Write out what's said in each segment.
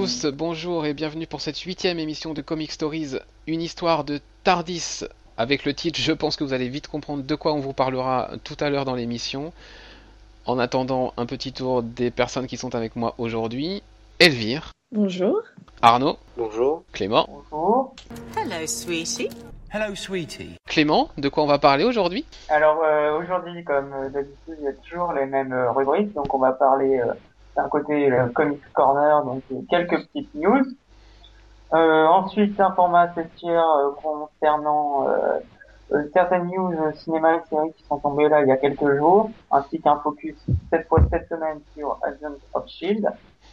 tous, bonjour et bienvenue pour cette huitième émission de Comic Stories, une histoire de Tardis. Avec le titre, je pense que vous allez vite comprendre de quoi on vous parlera tout à l'heure dans l'émission. En attendant, un petit tour des personnes qui sont avec moi aujourd'hui. Elvire, Bonjour. Arnaud, Bonjour. Clément. Bonjour. Hello, sweetie. Hello, sweetie. Clément, de quoi on va parler aujourd'hui? Alors euh, aujourd'hui, comme euh, d'habitude, il y a toujours les mêmes euh, rubriques. Donc on va parler euh, d'un côté le Comics Corner, donc euh, quelques petites news. Euh, ensuite, un format tiers euh, concernant euh, euh, certaines news euh, cinéma et séries qui sont tombées là il y a quelques jours, ainsi qu'un focus cette fois cette semaine sur Agents of Shield,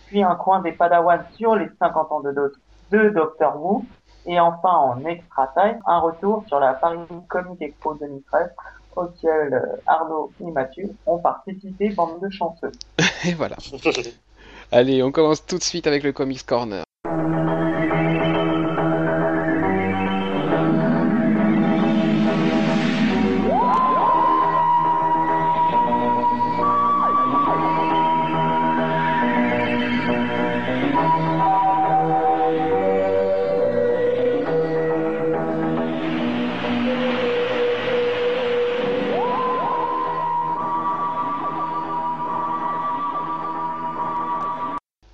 puis un coin des Padawan sur les 50 ans de, Do- de Doctor Who, et enfin en extra time, un retour sur la Paris Comic Expo 2013 euh, Arnaud et Mathieu ont participé, bande de chanceux. Et voilà. Allez, on commence tout de suite avec le Comics Corner.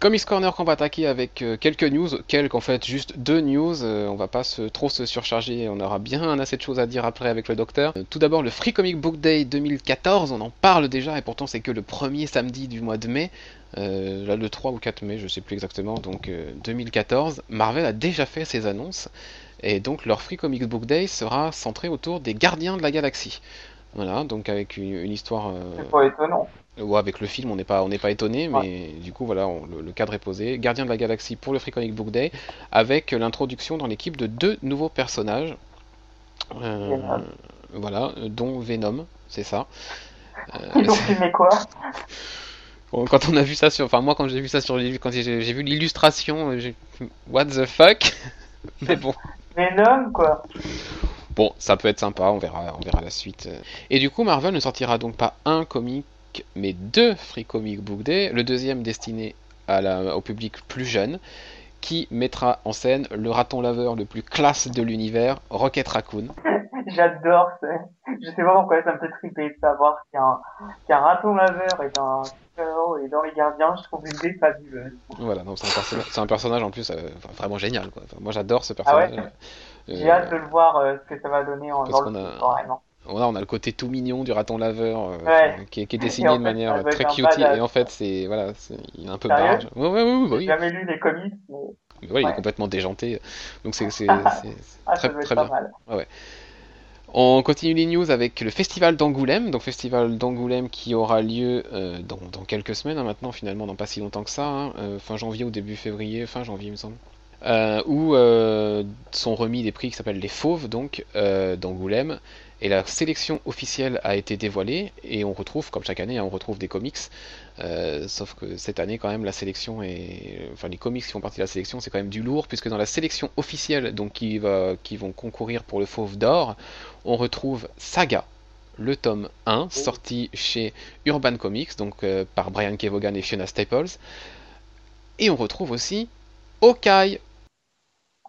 Comics Corner qu'on va attaquer avec euh, quelques news, quelques en fait, juste deux news, euh, on va pas trop se surcharger, on aura bien assez de choses à dire après avec le docteur. Euh, tout d'abord le Free Comic Book Day 2014, on en parle déjà et pourtant c'est que le premier samedi du mois de mai, là le 3 ou 4 mai, je sais plus exactement, donc euh, 2014, Marvel a déjà fait ses annonces et donc leur Free Comic Book Day sera centré autour des Gardiens de la Galaxie. Voilà, donc avec une, une histoire... euh, C'est pas étonnant. Ouais, avec le film, on n'est pas, on n'est pas étonné, mais du coup, voilà, on- le, le cadre est posé. Gardien de la Galaxie pour le Free Comic Book Day, avec l'introduction dans l'équipe de deux nouveaux personnages. Euh, Venom. voilà, euh, dont Venom, c'est ça. Ils ont filmé quoi? Quand on a vu ça sur, enfin moi quand j'ai vu ça sur, quand j'ai vu l'illustration, euh, j'ai, what the fuck? Mais bon. Venom, quoi? Bon, ça peut être sympa, on verra, on verra la suite. Et du coup, Marvel ne sortira donc pas un comic, mais deux Free Comic Book Day. Le deuxième destiné à la- au public plus jeune, qui mettra en scène le raton laveur le plus classe de l'univers, Rocket Raccoon. J'adore, c'est- je sais pas pourquoi ça me fait triper de savoir qu'un qu'un raton laveur est un et dans les gardiens, je trouve l'idée fabuleuse. Voilà, c'est un, personnage- c'est un personnage en plus euh, vraiment génial. Quoi. Enfin, moi j'adore ce Ah ouais personnage. J'ai Euh, hâte de le voir euh, ce que ça va donner en dans le a- film, carrément. Voilà, on a le côté tout mignon du raton laveur euh, Ouais. qui, est, qui est Et dessiné de fait, manière très cutie et en fait c'est voilà, il est un peu barge. Ouais, ouais, ouais, ouais, J'ai oui. jamais lu les comics, mais Mais ouais, il est complètement déjanté. Donc c'est Ah, très, très bien. mal. On continue les news avec le festival d'Angoulême. Donc festival d'Angoulême qui aura lieu euh, dans, dans quelques semaines hein, maintenant, finalement, dans pas si longtemps que ça, hein, euh, fin janvier ou début février, fin janvier il me semble. Euh, où euh, sont remis des prix qui s'appellent les Fauves donc euh, d'Angoulême. Et la sélection officielle a été dévoilée et on retrouve comme chaque année hein, on retrouve des comics. Euh, sauf que cette année quand même la sélection est enfin les comics qui font partie de la sélection c'est quand même du lourd puisque dans la sélection officielle donc qui va qui vont concourir pour le Fauve d'or on retrouve Saga le tome 1 sorti chez Urban Comics donc euh, par Brian Kevogan et Fiona Staples. Et on retrouve aussi Hawkeye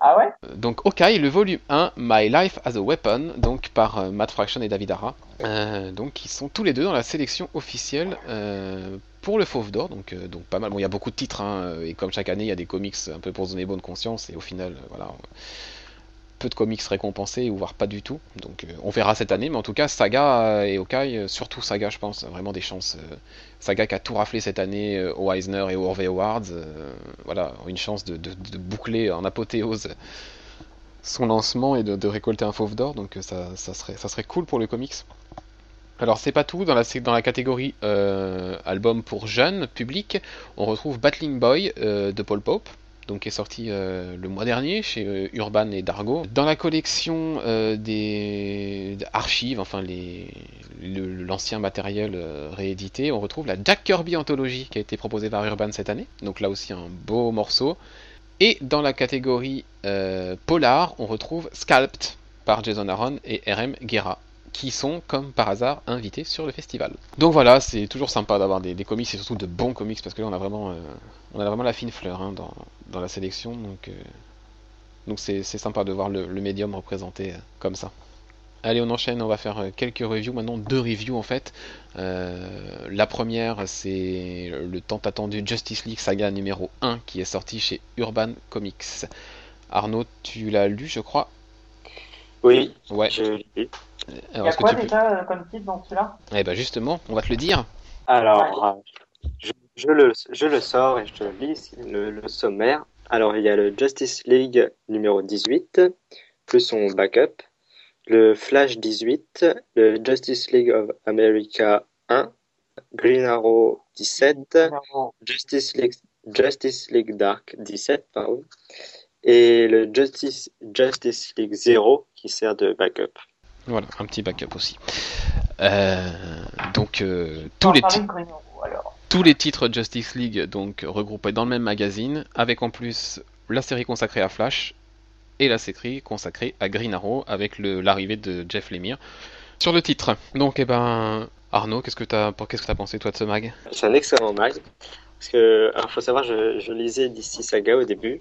Ah ouais donc Hawkeye, le volume 1, My Life as a Weapon, donc par euh, Matt Fraction et David Ara. Euh, donc ils sont tous les deux dans la sélection officielle euh, pour le Fauve d'Or, donc, euh, donc pas mal. Bon, il y a beaucoup de titres, hein, et comme chaque année, il y a des comics un peu pour donner bonne conscience, et au final, voilà, peu de comics récompensés, ou voire pas du tout. Donc euh, on verra cette année, mais en tout cas, Saga euh, et Hawkeye, euh, surtout Saga, je pense, vraiment des chances. Saga qui a tout raflé cette année aux Eisner et aux Harvey Awards, voilà, une chance de, boucler en apothéose son lancement et de, récolter un fauve d'or, donc ça, serait, ça serait cool pour le comics. Alors c'est pas tout, dans la, dans la catégorie album pour jeunes, public, on retrouve Battling Boy de Paul Pope, donc qui est sorti euh, le mois dernier chez euh, Urban et Dargo. Dans la collection euh, des archives, enfin l'ancien matériel réédité, on retrouve la Jack Kirby Anthology qui a été proposée par Urban cette année, donc là aussi un beau morceau. Et dans la catégorie polar, on retrouve Scalped par Jason Aaron et RM Guerra qui sont, comme par hasard, invités sur le festival. Donc voilà, c'est toujours sympa d'avoir des, comics et surtout de bons comics parce que là on a vraiment, euh, on a vraiment la fine fleur hein, dans, dans, la sélection. Donc euh, donc c'est sympa de voir le, médium représenté euh, comme ça. Allez, on enchaîne, on va faire quelques reviews, maintenant deux reviews en fait. la première, c'est le tant attendu Justice League Saga numéro 1 qui est sorti chez Urban Comics. Arnaud, tu l'as lu, je crois? Oui, ouais. je Il y a quoi déjà euh, comme titre dans celui-là? Eh ben justement, on va te le dire. Alors, euh, je, le, je le sors et je te lis le, le sommaire. Alors, il y a le Justice League numéro 18, plus son backup, le Flash 18, le Justice League of America 1, Green Arrow 17, Justice League, Justice League Dark 17, pardon, et le Justice, Justice League 0 qui sert de backup. Voilà, un petit backup aussi. Euh, donc euh, tous les titres. Tous les titres Justice League donc regroupés dans le même magazine, avec en plus la série consacrée à Flash et la série consacrée à Green Arrow avec l'arrivée de Jeff Lemire sur le titre. Donc eh ben Arnaud, qu'est-ce que tu as qu'est-ce que as pensé toi de ce mag? C'est un excellent mag parce que alors faut savoir je, je lisais DC Saga au début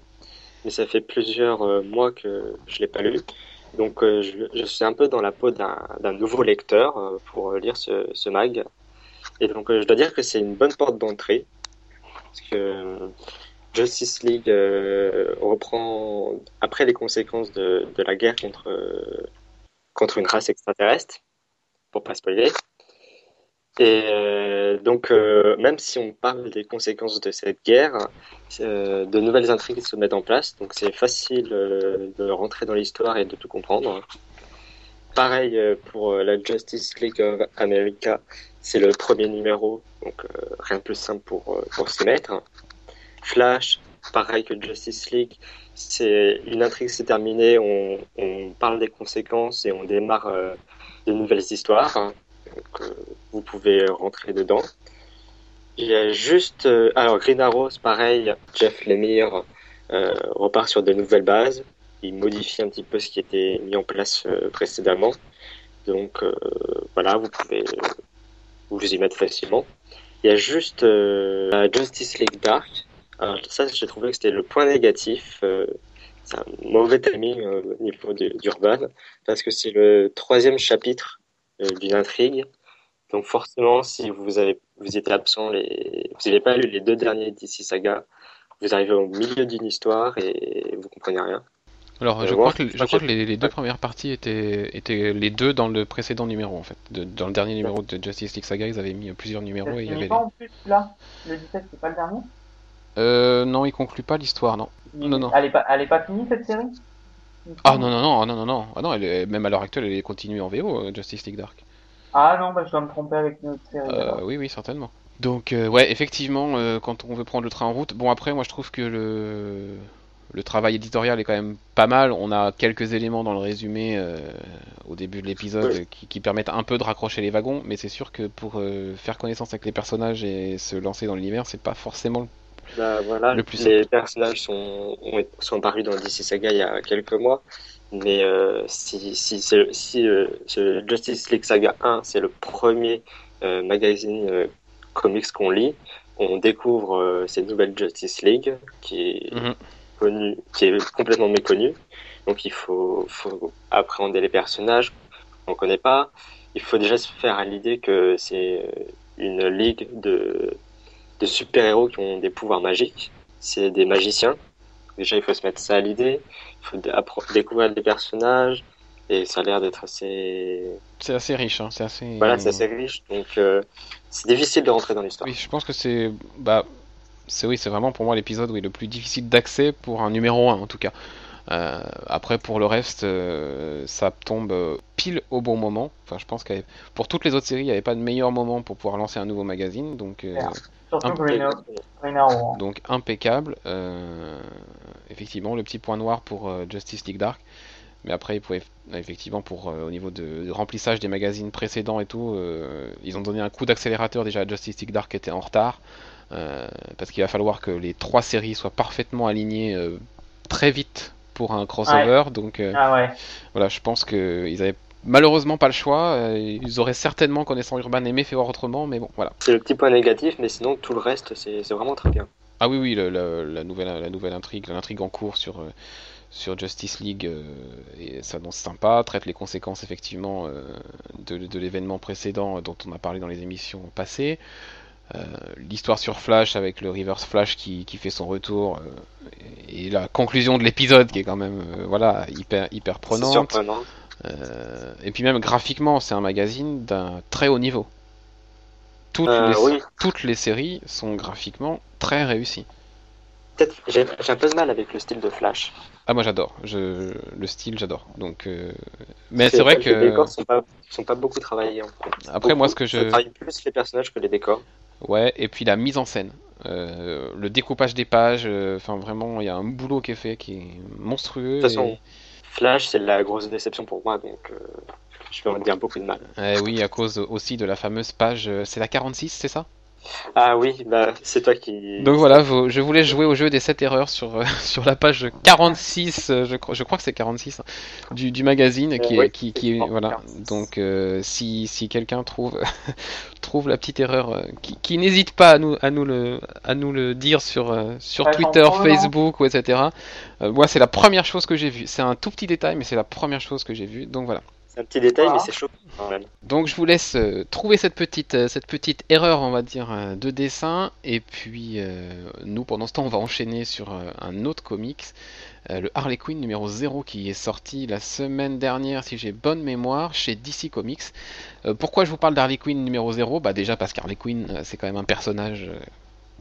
mais ça fait plusieurs euh, mois que je l'ai pas lu. Donc euh, je, suis un peu dans la peau d'un nouveau lecteur euh, pour lire ce, ce, mag. Et donc je dois dire que c'est une bonne porte d'entrée. Parce que Justice League reprend après les conséquences de, de la guerre contre, contre une race extraterrestre, pour pas spoiler. Et euh, donc, euh, même si on parle des conséquences de cette guerre, euh, de nouvelles intrigues se mettent en place. Donc, c'est facile de rentrer dans l'histoire et de tout comprendre. Pareil pour la Justice League of America, c'est le premier numéro, donc rien de plus simple pour, pour s'y mettre. Flash, pareil que Justice League, c'est une intrigue s'est terminée, on, on, parle des conséquences et on démarre de nouvelles histoires donc euh, vous pouvez rentrer dedans. Il y a juste, euh, alors Green Arrows, pareil, Jeff Lemire euh, repart sur de nouvelles bases. Il modifie un petit peu ce qui était mis en place précédemment. Donc voilà, vous pouvez vous y mettre facilement. Il y a juste la Justice League Dark. Alors ça, j'ai trouvé que c'était le point négatif. c'est un mauvais timing au niveau d'Urban parce que c'est le troisième chapitre d'une intrigue. Donc forcément, si vous avez vous étiez absent, les, vous n'avez pas lu les deux derniers DC Saga, vous arrivez au milieu d'une histoire et vous comprenez rien. Alors, euh, je, crois que, je crois que les, deux premières parties étaient, étaient les deux dans le précédent numéro, en fait. dans le dernier numéro de Justice League Saga, ils avaient mis plusieurs numéros. Et il y avait pas en plus, là Le 17, c'est pas le dernier? Euh, Non, il conclut pas l'histoire, non. non, non. Elle est, pas, elle est pas finie, cette série? Ah non, non, non, non, non, non. Ah, non elle est, même à l'heure actuelle, elle est continuée en VO, euh, Justice League Dark. Ah non, bah, je dois me tromper avec une autre série. Euh, oui, oui, certainement. Donc, euh, ouais, effectivement, euh, quand on veut prendre le train en route. Bon, après, moi, je trouve que le, le travail éditorial est quand même pas mal. On a quelques éléments dans le résumé au début de l'épisode qui, qui, permettent un peu de raccrocher les wagons, mais c'est sûr que pour faire connaissance avec les personnages et se lancer dans l'univers, c'est pas forcément bah, voilà, les personnages sont, sont apparus dans DC Saga il y a quelques mois. Mais euh, si, si, si euh, Justice League Saga 1, c'est le premier euh, magazine comics qu'on lit, on découvre cette nouvelle Justice League qui est, mhm. qui est complètement méconnue. Donc il faut, faut appréhender les personnages qu'on ne connaît pas. Il faut déjà se faire à l'idée que c'est une ligue de de super-héros qui ont des pouvoirs magiques. C'est des magiciens. Déjà, il faut se mettre ça à l'idée. Il faut découvrir des personnages. Et ça a l'air d'être assez. C'est assez riche, hein. c'est assez. Voilà, c'est assez riche. Donc, euh, c'est difficile de rentrer dans l'histoire. Oui, je pense que c'est. Bah, c'est oui, c'est vraiment pour moi l'épisode oui, le plus difficile d'accès pour un numéro 1 en tout cas. Euh, après, pour le reste, euh, ça tombe pile au bon moment. Enfin, je pense que pour toutes les autres séries, il n'y avait pas de meilleur moment pour pouvoir lancer un nouveau magazine. Donc, donc impeccable. Euh, effectivement, le petit point noir pour euh, Justice League Dark. Mais après, effectivement, pour euh, au niveau de, remplissage des magazines précédents et tout, ils ont donné un coup d'accélérateur déjà à Justice League Dark qui était en retard. parce qu'il va falloir que les trois séries soient parfaitement alignées très vite pour un crossover. Donc ah voilà, je pense qu'ils avaient malheureusement pas le choix. euh, ils auraient certainement, connaissant Urban, aimé faire autrement, mais bon, voilà. C'est le petit point négatif, mais sinon tout le reste, c'est vraiment très bien. Ah oui, oui, le- le- la, nouvelle, la nouvelle intrigue, l'intrigue en cours sur, euh, sur Justice League euh, et s'annonce sympa, traite les conséquences effectivement euh, de, de l'événement précédent dont on a parlé dans les émissions passées. Euh, L'histoire sur Flash avec le Reverse Flash qui, qui fait son retour et, et la conclusion de l'épisode qui est quand même voilà hyper hyper prenante. Euh, et puis même graphiquement, c'est un magazine d'un très haut niveau. Toutes, Euh, les, oui. toutes les séries sont graphiquement très réussies. Peut-être j'ai j'ai un peu de mal avec le style de Flash. Ah moi j'adore, je le style j'adore. Donc euh, mais c'est vrai Les que décors sont pas, sont pas beaucoup travaillés. en fait. après moi ce que Ça je travaille plus les personnages que les décors. ouais et puis la mise en scène, le découpage des pages, enfin vraiment il y a un boulot qui est fait qui est monstrueux. De toute façon, et- Flash, c'est la grosse déception pour moi, donc euh, je vais en dire beaucoup de mal. Eh oui à cause aussi de la fameuse page, euh, c'est la 46 c'est ça? Ah oui, bah c'est toi qui. Donc voilà, vous- je voulais jouer au jeu des 7 erreurs sur, euh, sur la page 46, euh, je, crois- je crois que c'est 46, hein, du, du magazine qui est, ouais, qui, qui est- voilà. 46. Donc euh, si, si quelqu'un trouve, trouve la petite erreur, euh, qui, qui n'hésite pas à nous, à nous le, à nous le dire sur, euh, sur Ouais, Twitter. Facebook ou etc. Euh, moi c'est la première chose que j'ai vue. C'est un tout petit détail, mais c'est la première chose que j'ai vue. Donc voilà. C'est un petit détail, Voilà. mais c'est chaud. Donc je vous laisse euh, trouver cette petite, euh, cette petite erreur, on va dire, euh, de dessin. Et puis euh, nous, pendant ce temps, on va enchaîner sur un autre comics, euh, le Harley Quinn numéro 0 qui est sorti la semaine dernière, si j'ai bonne mémoire, chez DC Comics. Euh, pourquoi je vous parle d'Harley Quinn numéro 0 Bah déjà parce qu'Harley Quinn, c'est quand même un personnage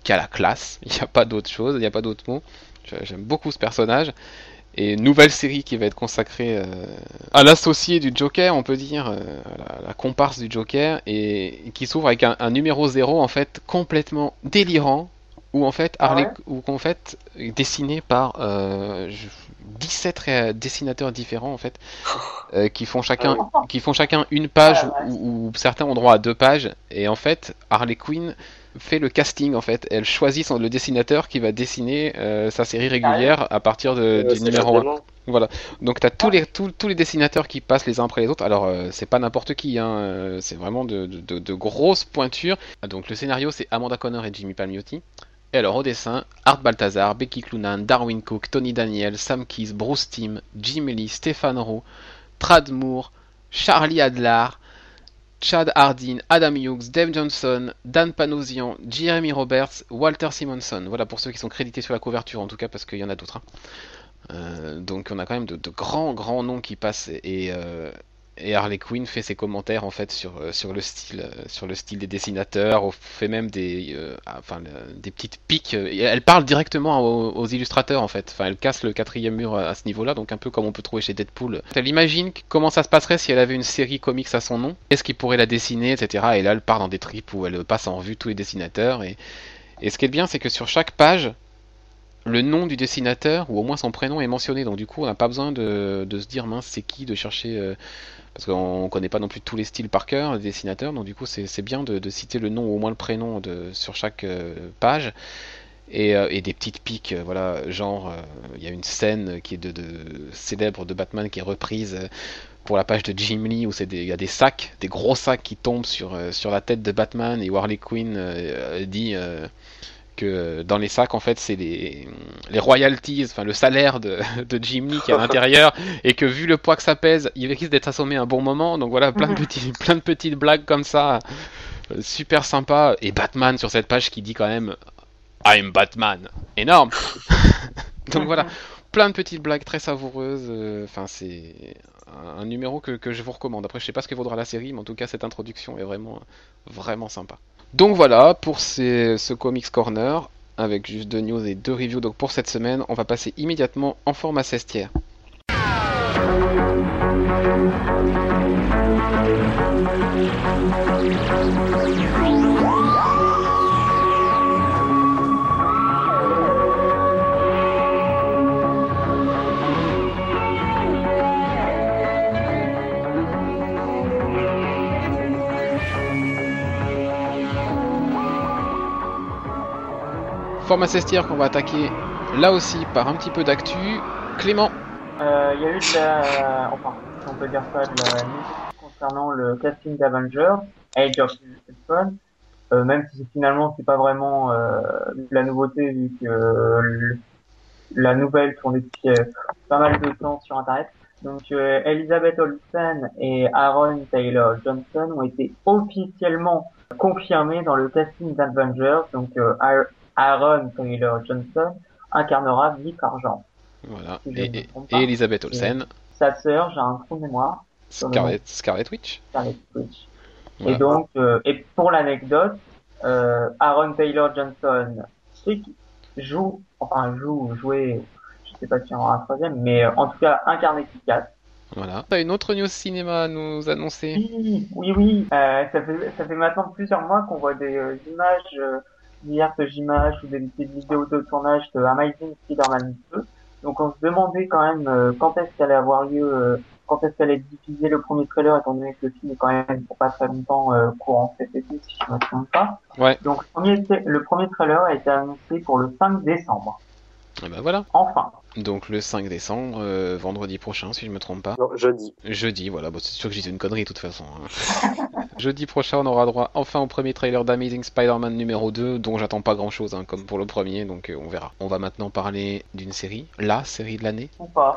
qui a la classe. Il n'y a pas d'autre chose, il n'y a pas d'autre mot. J'aime beaucoup ce personnage. Et nouvelle série qui va être consacrée euh, à l'associé du Joker, on peut dire, euh, à la, la comparse du Joker, et, et qui s'ouvre avec un, un numéro 0 en fait complètement délirant, où en fait Ah Harley, ouais où qu'en fait dessiné par euh, je- 17 ré- dessinateurs différents en fait, euh, qui font chacun qui font chacun une page Ah ouais. ou, ou certains ont droit à deux pages, et en fait Harley Quinn fait le casting en fait, elle choisit son, le dessinateur qui va dessiner euh, sa série régulière à partir de, Euh, du numéro 1. vraiment- Donc tu as tous les, tous, tous les dessinateurs qui passent les uns après les autres. Alors euh, c'est pas n'importe qui, hein, c'est vraiment de, de- grosses pointures. Ah, Donc le scénario c'est Amanda Connor et Jimmy Palmiotti. Et alors au dessin, Art Balthazar, Becky Cloonan, Darwin Cook, Tony Daniel, Sam Keys, Bruce Timm, Jim Lee, Stéphane Rowe, Trad Moore, Charlie Adlar, Chad Hardin, Adam Hughes, Dave Johnson, Dan Panosian, Jeremy Roberts, Walter Simonson. Voilà pour ceux qui sont crédités sur la couverture en tout cas parce qu'il y en a d'autres. hein. Euh, donc on a quand même de, grands grands noms qui passent et, euh, et Harley Quinn fait ses commentaires en fait sur, euh, sur le style euh, le style des dessinateurs, fait même des euh, ah, petites piques. elle parle directement aux, illustrateurs en fait. Elle casse le quatrième mur à, ce niveau-là, donc un peu comme on peut trouver chez Deadpool. Elle imagine comment ça se passerait si elle avait une série comics à son nom, qu'est-ce qui pourrait la dessiner, etc. Et là elle part dans des tripes où elle passe en revue tous les dessinateurs et ce qui est bien, c'est que sur chaque page, le nom du dessinateur, ou au moins son prénom, est mentionné. Donc du coup, on n'a pas besoin de, se dire, mince, c'est qui, de chercher... parce qu'on connaît pas non plus tous les styles par cœur, les dessinateurs. Donc du coup, c'est bien de, citer le nom, ou au moins le prénom, de, sur chaque euh, page. Et, euh, et des petites piques, euh, voilà, genre, il y a une scène qui est de, célèbre de Batman qui est reprise pour la page de Jim Lee où des- il y a des sacs, des gros sacs qui tombent sur, la tête de Batman et Harley Quinn dit que dans les sacs en fait c'est les, les royalties, enfin le salaire de, de Jim Lee qui est à l'intérieur et que vu le poids que ça pèse, il risque d'être assommé un bon moment. Donc voilà, plein de, petits, plein de petites blagues comme ça, euh, super sympa. Et Batman sur cette page qui dit quand même I'm Batman, énorme. Donc voilà, plein de petites blagues très savoureuses. euh, Enfin, c'est un, un numéro que, que je vous recommande. Après, je sais pas ce que vaudra la série, mais en tout cas, cette introduction est vraiment, vraiment sympa. Donc voilà pour ce Comics Corner avec juste deux news et deux reviews. Donc pour cette semaine, on va passer immédiatement en format cestière. Format cestière qu'on va attaquer là aussi par un petit peu d'actu. Clément, Euh, Il y a eu de la... Enfin, si on peut dire ça, de la concernant le casting d'Avengers, Age of Ultron, euh, même si finalement c'est pas vraiment euh, de la nouveauté vu que euh, la nouvelle tournait depuis euh, pas mal de temps sur internet. Donc euh, Elizabeth Olsen et Aaron Taylor Johnson ont été officiellement confirmés dans le casting d'Avengers. Donc euh, Aaron Taylor Johnson incarnera Vic Argent. Voilà. Si Et, et-. Elisabeth Olsen, Sa sœur, j'ai un trou de mémoire, Scarlet, Scarlet Witch. Scarlet Witch. Voilà. Et donc, euh, et pour l'anecdote, euh, Aaron Taylor Johnson, joue, enfin joue, jouait, je sais pas si on aura un troisième, mais euh, en tout cas incarné Kick-Ass. Voilà. T'as une autre news cinéma à nous annoncer? Oui, oui, oui. Ça fait ça fait maintenant plusieurs mois qu'on voit des images, euh, diverses images ou des, des vidéos de tournage de Amazing Spider-Man 2. Donc on se demandait quand même euh, quand est-ce qu'allait avoir lieu, euh, quand est-ce qu'allait être diffusé le premier trailer, étant donné que le film est quand même pour pas très longtemps euh, courant cet été, si je me trompe pas. Ouais. Donc le premier, le premier trailer a été annoncé pour le 5 décembre. Et bah voilà. Enfin. Donc le 5 décembre, euh, vendredi prochain, si je me trompe pas. Non, jeudi. Jeudi, voilà, bon, c'est sûr que j'ai dit une connerie de toute façon. hein. Jeudi prochain, on aura droit enfin au premier trailer d'Amazing Spider-Man numéro 2, dont j'attends pas grand chose, comme pour le premier, donc euh, on verra. On va maintenant parler d'une série, la série de l'année, Ou pas.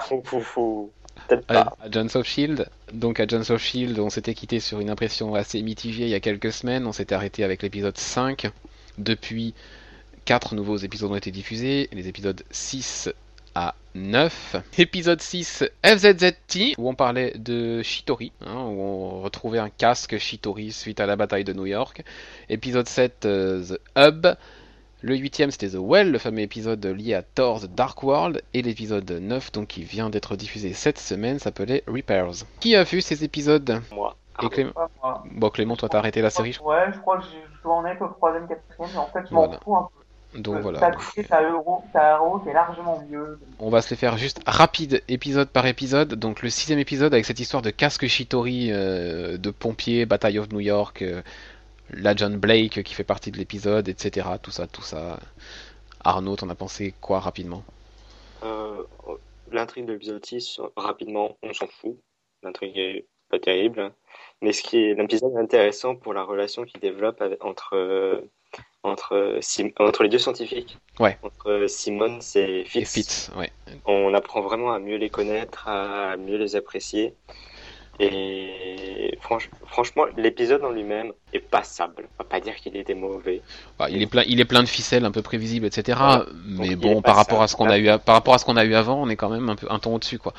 Peut-être à, pas. Agents of Shield. Donc Agents of Shield, on s'était quitté sur une impression assez mitigée il y a quelques semaines, on s'était arrêté avec l'épisode 5. Depuis, 4 nouveaux épisodes ont été diffusés, les épisodes 6 à 9. Épisode 6, FZZT, où on parlait de Shitori, hein, où on retrouvait un casque Shitori suite à la bataille de New York. Épisode 7, euh, The Hub. Le huitième, c'était The Well, le fameux épisode lié à Thor The Dark World. Et l'épisode 9, donc qui vient d'être diffusé cette semaine, s'appelait Repairs. Qui a vu ces épisodes? Moi. Et Clément Pas moi. Bon, Clément, toi, t'as arrêté la série, Ouais, je crois que je je en être au troisième, quatrième, mais en fait, je m'en fous un peu. Donc T'as voilà. touché ta euro, ta euro, c'est largement mieux. On va se les faire juste rapide, épisode par épisode. Donc le sixième épisode avec cette histoire de casque Shitori, euh, de pompier, Bataille of New York, euh, la John Blake qui fait partie de l'épisode, etc. Tout ça, tout ça. Arnaud, t'en as pensé quoi rapidement? Euh, L'intrigue de l'épisode 6, rapidement, on s'en fout. L'intrigue est pas terrible. Mais ce qui est l'épisode intéressant pour la relation qu'il développe avec- entre, euh, entre, Sim- entre les deux scientifiques. Ouais. Entre Simmons et Et Fitz. Ouais. On apprend vraiment à mieux les connaître, à mieux les apprécier. Et franch- franchement, l'épisode en lui-même est passable. On va pas dire qu'il était mauvais. Bah, il est plein, il est plein de ficelles, un peu prévisibles, etc. Mais bon, par rapport à ce qu'on a eu, par rapport à ce qu'on a eu avant, on est quand même un peu un ton au-dessus, quoi.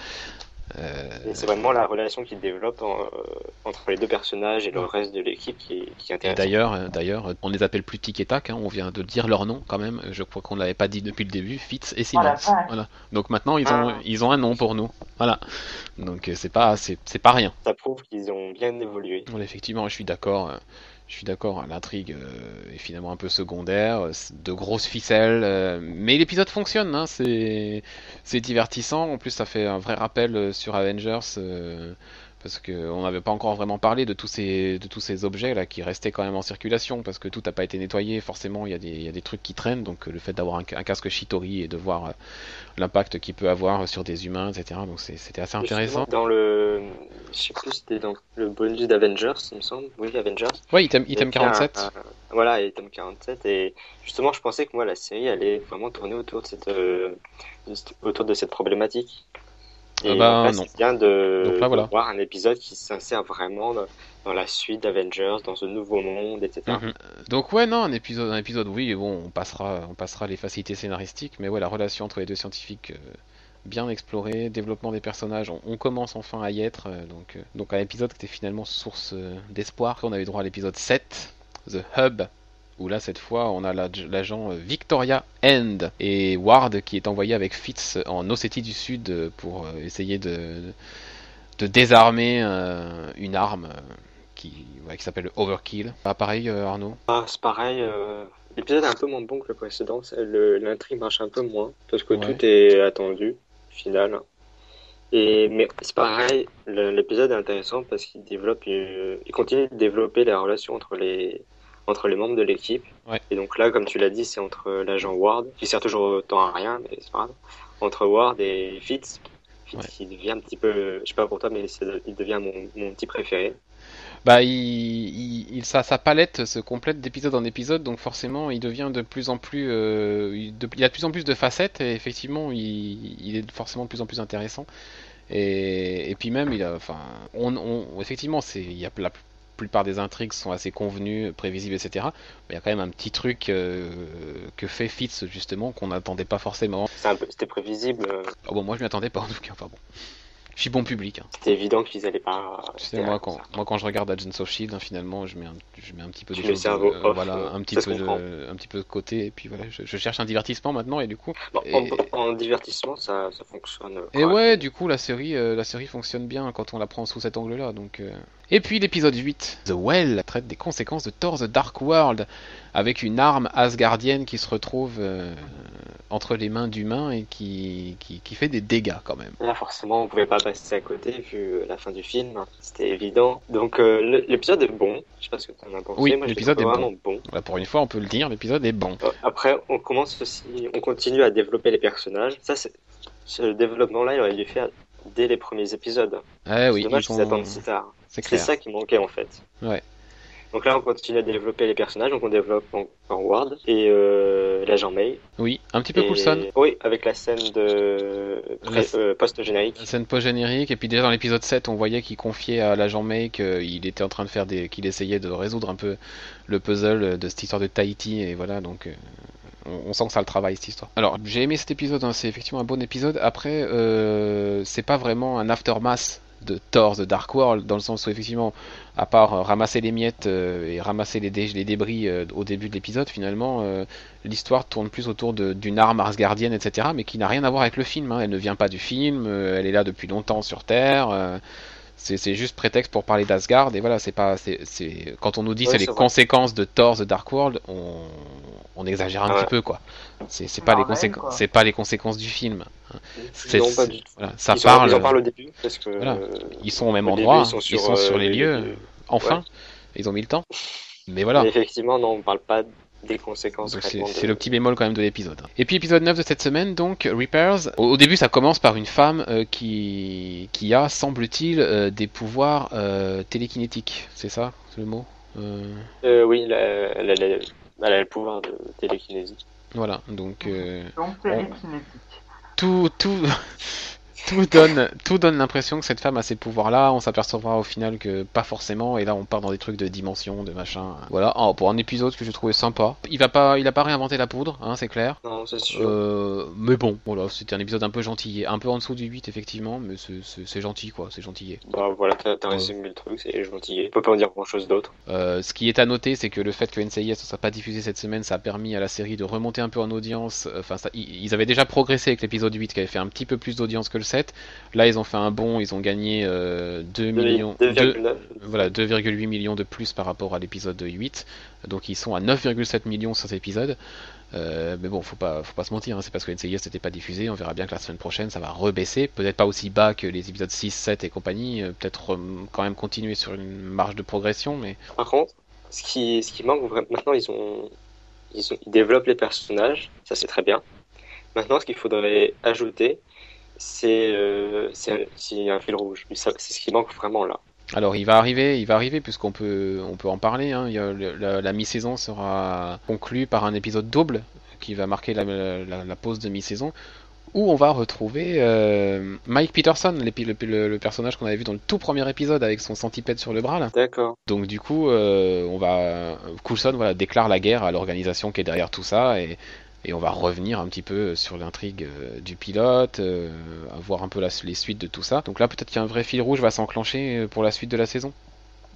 Euh, Et c'est vraiment la relation qu'il développe en- euh, entre les deux personnages et le reste de l'équipe qui, est- qui intéressante. d'ailleurs, euh, d'ailleurs, on les appelle plus tic et tac. hein, on vient de dire leur nom quand même. Je crois qu'on ne l'avait pas dit depuis le début. Fitz et Simmons. voilà. Donc maintenant, ils ont, Ah. ils ont un nom pour nous. Voilà. Donc c'est pas, c'est, c'est pas rien. Ça prouve qu'ils ont bien évolué. Bon, effectivement, je suis d'accord. Je suis d'accord. L'intrigue euh, est finalement un peu secondaire, euh, de grosses ficelles, euh, mais l'épisode fonctionne. Hein, c'est, divertissant. En plus, ça fait un vrai rappel sur Avengers. Euh, parce qu'on n'avait pas encore vraiment parlé de tous ces, de tous ces objets là qui restaient quand même en circulation parce que tout n'a pas été nettoyé. Forcément, il y, a des, il y a des trucs qui traînent. Donc, euh, le fait d'avoir un, un casque Shitori et de voir euh, l'impact qu'il peut avoir sur des humains, etc. Donc, c'était assez intéressant. Dans le, je sais plus, c'était dans le bonus d'Avengers, il me semble. Oui, Avengers. Ouais, item, item a fait un- 47. un- voilà, item 47. Et justement, je pensais que moi, la série allait vraiment tourner autour de cette, euh, de cette- autour de cette problématique. Et Ah bah, là, non. c'est bien de, Donc là, voilà. de voir un épisode qui s'insère vraiment dans, dans la suite d'Avengers, dans ce nouveau monde, etc. Mhm. Donc ouais non un épisode un épisode oui bon on passera on passera les facilités scénaristiques mais ouais la relation entre les deux scientifiques euh, bien explorée développement des personnages on, on commence enfin à y être euh, donc euh, donc un épisode qui était finalement source d'espoir on a eu droit à l'épisode 7 The Hub où là cette fois on a la- l'agent euh, Victoria End et Ward qui est envoyé avec Fitz en Ossétie du Sud euh, pour euh, essayer de de désarmer une arme qui, ouais, qui s'appelle Overkill. Ah, pareil, Arnaud? Ah, c'est pareil, euh, l'épisode est un peu moins bon que le précédent, l'intrigue marche un peu moins, parce que Ouais. tout est attendu, au final. Et, mais c'est pareil, l'épisode est intéressant parce qu'il développe, il continue de développer la relation entre les, entre les membres de l'équipe. Ouais. Et donc là, comme tu l'as dit, c'est entre l'agent Ward, qui sert toujours autant à rien, mais c'est pas grave, entre Ward et Fitz. Fitz, il devient un petit peu, je sais pas pour toi, mais il devient mon, mon petit préféré. Bah, il, il, il- sa, sa palette se complète d'épisode en épisode, donc forcément, il devient de plus en plus, euh, il, de- il a de plus en plus de facettes, et effectivement, il, il est forcément de plus en plus intéressant. Et, et puis même, il a, enfin, on, on- effectivement, c'est, il y a la plupart des intrigues sont assez convenues, prévisibles, etc. Mais il y a quand même un petit truc euh, que fait Fitz justement qu'on n'attendait pas forcément. C'était prévisible. euh, Ah bon, moi je m'y attendais pas en tout cas. Enfin bon, je suis bon public. hein. C'était évident qu'ils allaient pas. Tu sais, moi quand, moi quand je regarde Agents of Shield, hein, finalement, je mets un, je mets un petit peu des choses, cerveau euh, voilà, euh, un petit peu de, un petit peu de côté, et puis voilà, je, je cherche un divertissement maintenant, et du coup, Bon, Et- en, en divertissement, ça, ça fonctionne. et ouais, du coup, la série, euh, la série fonctionne bien quand on la prend sous cet angle-là, donc. euh. Et puis l'épisode 8, The Well, traite des conséquences de Thor The Dark World, avec une arme asgardienne qui se retrouve euh, entre les mains d'humains et qui, qui, qui fait des dégâts quand même. Là, forcément, on pouvait pas passer à côté vu la fin du film. C'était évident. Donc, euh, l'épisode est bon. Je sais pas ce que t'en as pensé. Oui, Moi, l'épisode est vraiment bon. Voilà, pour une fois, on peut le dire, l'épisode est bon. Euh, Après, on commence aussi, on continue à développer les personnages. Ça, c'est, ce développement-là, il aurait dû faire dès les premiers épisodes. C'est oui, dommage ils qu'ils attendent si tard. c'est ça qui manquait en fait. Ouais. Donc là, on continue à développer les personnages. Donc on développe encore Ward et euh, l'agent May. Oui, un petit peu Et- Coulson. Oui, avec la scène de La- euh, post-générique. Scène post-générique, et puis déjà dans l'épisode 7, on voyait qu'il confiait à l'agent May qu'il était en train de faire des. qu'il essayait de résoudre un peu le puzzle de cette histoire de Tahiti, et voilà, donc. On, sent que ça le travaille cette histoire. Alors, j'ai aimé cet épisode, hein, c'est effectivement un bon épisode. Après, euh, c'est pas vraiment un aftermath de Thor The Dark World, dans le sens où effectivement, à part euh, ramasser les miettes euh, et ramasser les, dé- les débris au début de l'épisode, finalement, l'histoire tourne plus autour d'une arme asgardienne, etc., mais qui n'a rien à voir avec le film. hein. Elle ne vient pas du film, elle est là depuis longtemps sur Terre. C'est juste prétexte pour parler d'Asgard et voilà c'est pas c'est quand on nous dit Ouais, c'est les vrai. conséquences de Thor the Dark World on, on exagère un Ouais. petit peu quoi c'est pas les conséquences c'est pas les conséquences du film C'est- non, pas c'est- du tout. voilà ça ils, en- parle ils en parlent au début parce que Voilà. euh, ils sont au même au début, endroit ils sont sur, sur euh, les les- lieux les- enfin ouais. ils ont mis le temps mais voilà mais effectivement, non, on parle pas des conséquences Donc c'est de- le petit bémol quand même de l'épisode. Et puis épisode 9 de cette semaine, donc Repairs. Au, au début ça commence par une femme euh, qui, qui a, semble-t-il, euh, des pouvoirs euh, télékinétiques. C'est ça c'est le mot Euh, Euh, oui, elle a, le pouvoir de télékinésie. Voilà, donc euh, Donc c'est On- kinétique. tout, tout, tout donne, tout donne l'impression que cette femme a ces pouvoirs-là. On s'apercevra au final que pas forcément. Et là, on part dans des trucs de dimension, de machin. Voilà, Oh, pour un épisode que j'ai trouvé sympa. Il va pas, il a pas réinventé la poudre, hein, c'est clair. Non, c'est sûr. Euh, mais bon, voilà, c'était un épisode un peu gentil, un peu en dessous du 8 effectivement, mais c'est- gentil quoi, c'est gentillé. Bah voilà, t'as Ouais. résumé le truc, c'est gentil. On peut pas en dire grand chose d'autre. Euh, ce qui est à noter, c'est que le fait que NCIS ne soit pas diffusé cette semaine, ça a permis à la série de remonter un peu en audience. Enfin, ça, ils avaient déjà progressé avec l'épisode 8 qui avait fait un petit peu plus d'audience que le 7. Là, ils ont fait un bond, ils ont gagné euh, 2 millions, 2 2,9. voilà, 2,8 millions de plus par rapport à l'épisode 8. Donc ils sont à 9,7 millions sur cet épisode. Euh, mais bon, faut pas, faut pas se mentir, hein, c'est parce que NCIS n'était pas diffusé. On verra bien que la semaine prochaine ça va rebaisser. Peut-être pas aussi bas que les épisodes 6, 7 et compagnie. euh, Peut-être euh, quand même continuer sur une marge de progression, mais Par contre, ce qui, ce qui manque maintenant, ils ont, ils ont, ils développent les personnages, ça c'est très bien. Maintenant, ce qu'il faudrait ajouter, c'est, euh, c'est un fil rouge. C'est ce qui manque vraiment là. Alors il va arriver, il va arriver puisqu'on peut, on peut en parler. hein. Il y a le- la, la mi-saison sera conclue par un épisode double qui va marquer la, la- la pause de mi-saison où on va retrouver euh, Mike Peterson, le, le- le personnage qu'on avait vu dans le tout premier épisode avec son centipède sur le bras. Là. D'accord. Donc du coup, euh, on va Coulson voilà déclare la guerre à l'organisation qui est derrière tout ça et, et on va revenir un petit peu sur l'intrigue euh, du pilote, euh, voir un peu les suites de tout ça. Donc là, peut-être qu'un vrai fil rouge va s'enclencher euh, pour la suite de la saison?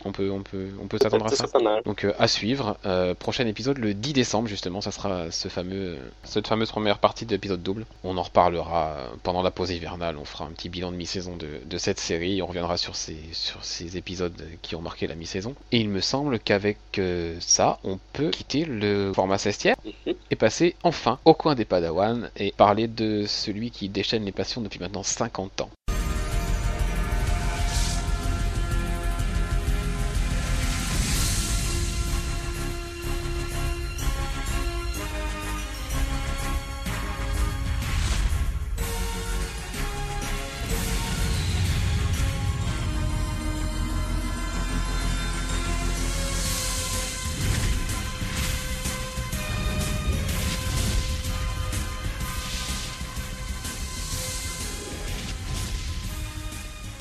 On peut, on peut, on peut s'attendre à Ça. Donc euh, à suivre, euh, prochain épisode le 10 décembre justement, ça sera ce fameux, cette fameuse première partie de l'épisode double. On en reparlera euh, pendant la pause hivernale, on fera un petit bilan de mi-saison de, de cette série, on reviendra sur ces, sur ces épisodes qui ont marqué la mi-saison. Et il me semble qu'avec euh, ça, on peut quitter le format sestière Mhm. et passer enfin au coin des Padawan et parler de celui qui déchaîne les passions depuis maintenant 50 ans.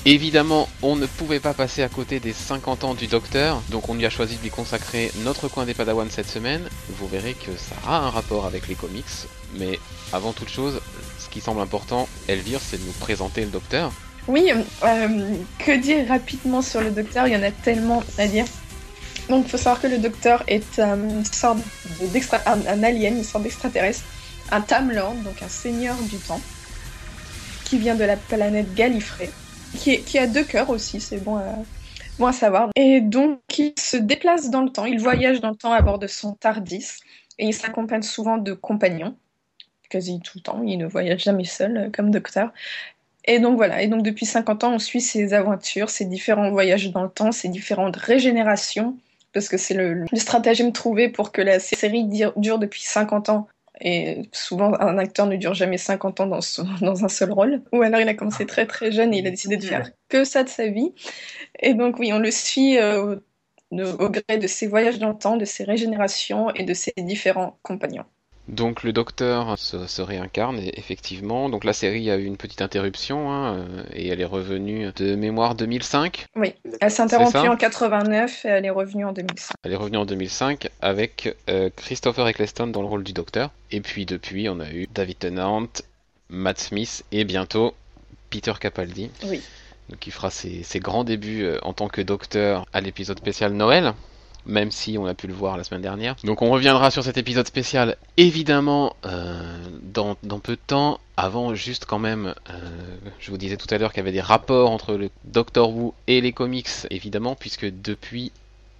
Évidemment, on ne pouvait pas passer à côté des 50 ans du Docteur, donc on lui a choisi de lui consacrer notre coin des Padawan cette semaine. Vous verrez que ça a un rapport avec les comics, mais avant toute chose, ce qui semble important, Elvire, c'est de nous présenter le Docteur. Oui, euh, que dire rapidement sur le Docteur Il y en a tellement à dire. Donc, il faut savoir que le Docteur est une sorte d'extra, un, alien, une sorte d'extraterrestre, un Tamlord, donc un seigneur du temps, qui vient de la planète Gallifrey qui, a deux cœurs aussi, c'est bon à, savoir. Et donc, il se déplace dans le temps, il voyage dans le temps à bord de son TARDIS, et il s'accompagne souvent de compagnons, quasi tout le temps, il ne voyage jamais seul euh, comme docteur. Et donc voilà, et donc depuis 50 ans, on suit ses aventures, ses différents voyages dans le temps, ses différentes régénérations, parce que c'est le, stratagème trouvé pour que la série dure depuis 50 ans et souvent, un acteur ne dure jamais 50 ans dans, un seul rôle. Ou alors, il a commencé très très jeune et il a décidé de faire que ça de sa vie. Et donc, oui, on le suit euh, au gré de ses voyages dans le temps, de ses régénérations et de ses différents compagnons. Donc le docteur se, réincarne effectivement. Donc la série a eu une petite interruption hein, euh, et elle est revenue de mémoire 2005. Oui, elle s'est interrompue en 89 et elle est revenue en 2005. Elle est revenue en 2005 avec euh, Christopher Eccleston dans le rôle du docteur. Et puis depuis, on a eu David Tennant, Matt Smith et bientôt Peter Capaldi. Oui. qui fera ses, ses grands débuts euh, en tant que docteur à l'épisode spécial Noël même si on a pu le voir la semaine dernière. Donc on reviendra sur cet épisode spécial évidemment euh, dans, peu de temps. Avant, juste quand même, euh, je vous disais tout à l'heure qu'il y avait des rapports entre le Doctor Who et les comics, évidemment, puisque depuis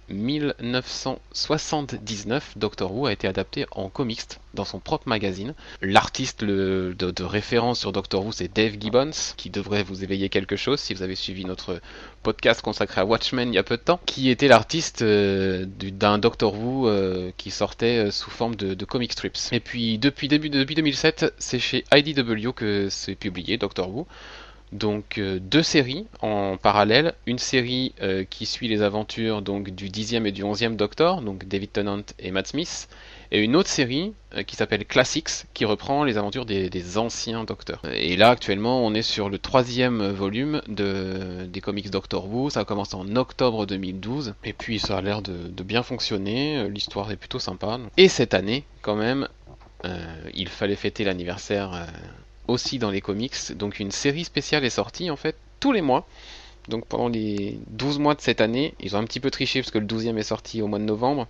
1979, Doctor Who a été adapté en comics dans son propre magazine. L'artiste de, référence sur Doctor Who, c'est Dave Gibbons, qui devrait vous éveiller quelque chose si vous avez suivi notre podcast consacré à Watchmen il y a peu de temps, qui était l'artiste euh, d'un Doctor Who euh, qui sortait euh, sous forme de, de, comic strips. Et puis depuis début depuis 2007, c'est chez IDW que c'est publié Doctor Who. Donc euh, deux séries en parallèle, une série euh, qui suit les aventures donc du 10e et du 11e Docteur, donc David Tennant et Matt Smith, et une autre série euh, qui s'appelle Classics, qui reprend les aventures des, anciens Docteurs. Et là actuellement on est sur le troisième volume de, des comics Doctor Who, ça a commencé en octobre 2012, et puis ça a l'air de bien fonctionner, l'histoire est plutôt sympa. Et cette année quand même, il fallait fêter l'anniversaire aussi dans les comics. Donc une série spéciale est sortie en fait tous les mois. Donc pendant les 12 mois de cette année, ils ont un petit peu triché parce que le 12e est sorti au mois de novembre.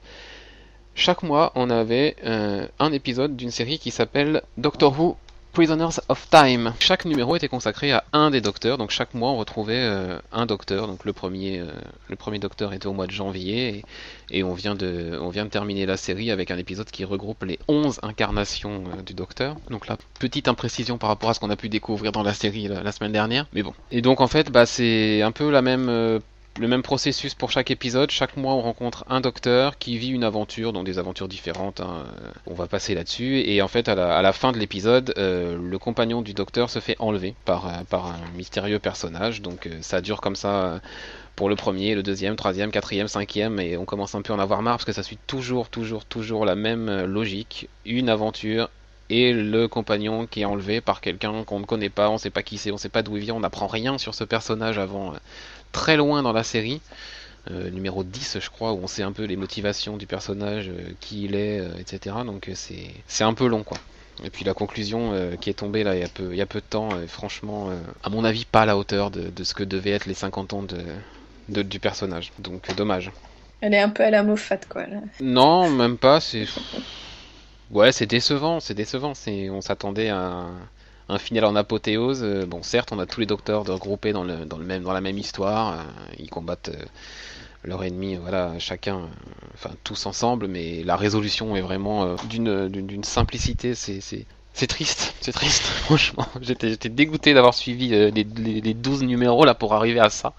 Chaque mois, on avait euh, un épisode d'une série qui s'appelle Doctor Who Prisoners of Time. Chaque numéro était consacré à un des docteurs, donc chaque mois on retrouvait euh, un docteur. Donc le premier, euh, le premier docteur était au mois de janvier et, on, vient de, on vient de terminer la série avec un épisode qui regroupe les 11 incarnations euh, du docteur. Donc là, petite imprécision par rapport à ce qu'on a pu découvrir dans la série la, la, semaine dernière, mais bon. Et donc en fait, bah, c'est un peu la même le même processus pour chaque épisode. Chaque mois, on rencontre un docteur qui vit une aventure, donc des aventures différentes. Hein. On va passer là-dessus. Et en fait, à la, fin de l'épisode, euh, le compagnon du docteur se fait enlever par, euh, un mystérieux personnage. Donc euh, ça dure comme ça pour le premier, le deuxième, troisième, quatrième, cinquième. Et on commence un peu à en avoir marre parce que ça suit toujours, toujours, toujours la même logique. Une aventure, et le compagnon qui est enlevé par quelqu'un qu'on ne connaît pas, on ne sait pas qui c'est, on ne sait pas d'où il vient, on n'apprend rien sur ce personnage avant très loin dans la série. Euh, numéro 10 je crois où on sait un peu les motivations du personnage, euh, qui il est, euh, etc. Donc c'est, c'est un peu long quoi. Et puis la conclusion qui est tombée là il y a peu, il y a peu de temps, franchement, à mon avis pas à la hauteur de, de, ce que devaient être les 50 ans de, de, du personnage. Donc dommage. Elle est un peu à la Moffat quoi. Non, même pas, c'est... Ouais, c'est décevant, c'est décevant. C'est... On s'attendait à un final en apothéose. Euh, bon, certes, on a tous les docteurs regroupés dans, le, dans, le dans la même histoire. Euh, ils combattent euh, leur ennemi, voilà, chacun, enfin tous ensemble, mais la résolution est vraiment d'une, d'une, simplicité. C'est, c'est, triste, c'est triste, franchement. J'étais, j'étais dégoûté d'avoir suivi les, les, les 12 numéros là pour arriver à ça.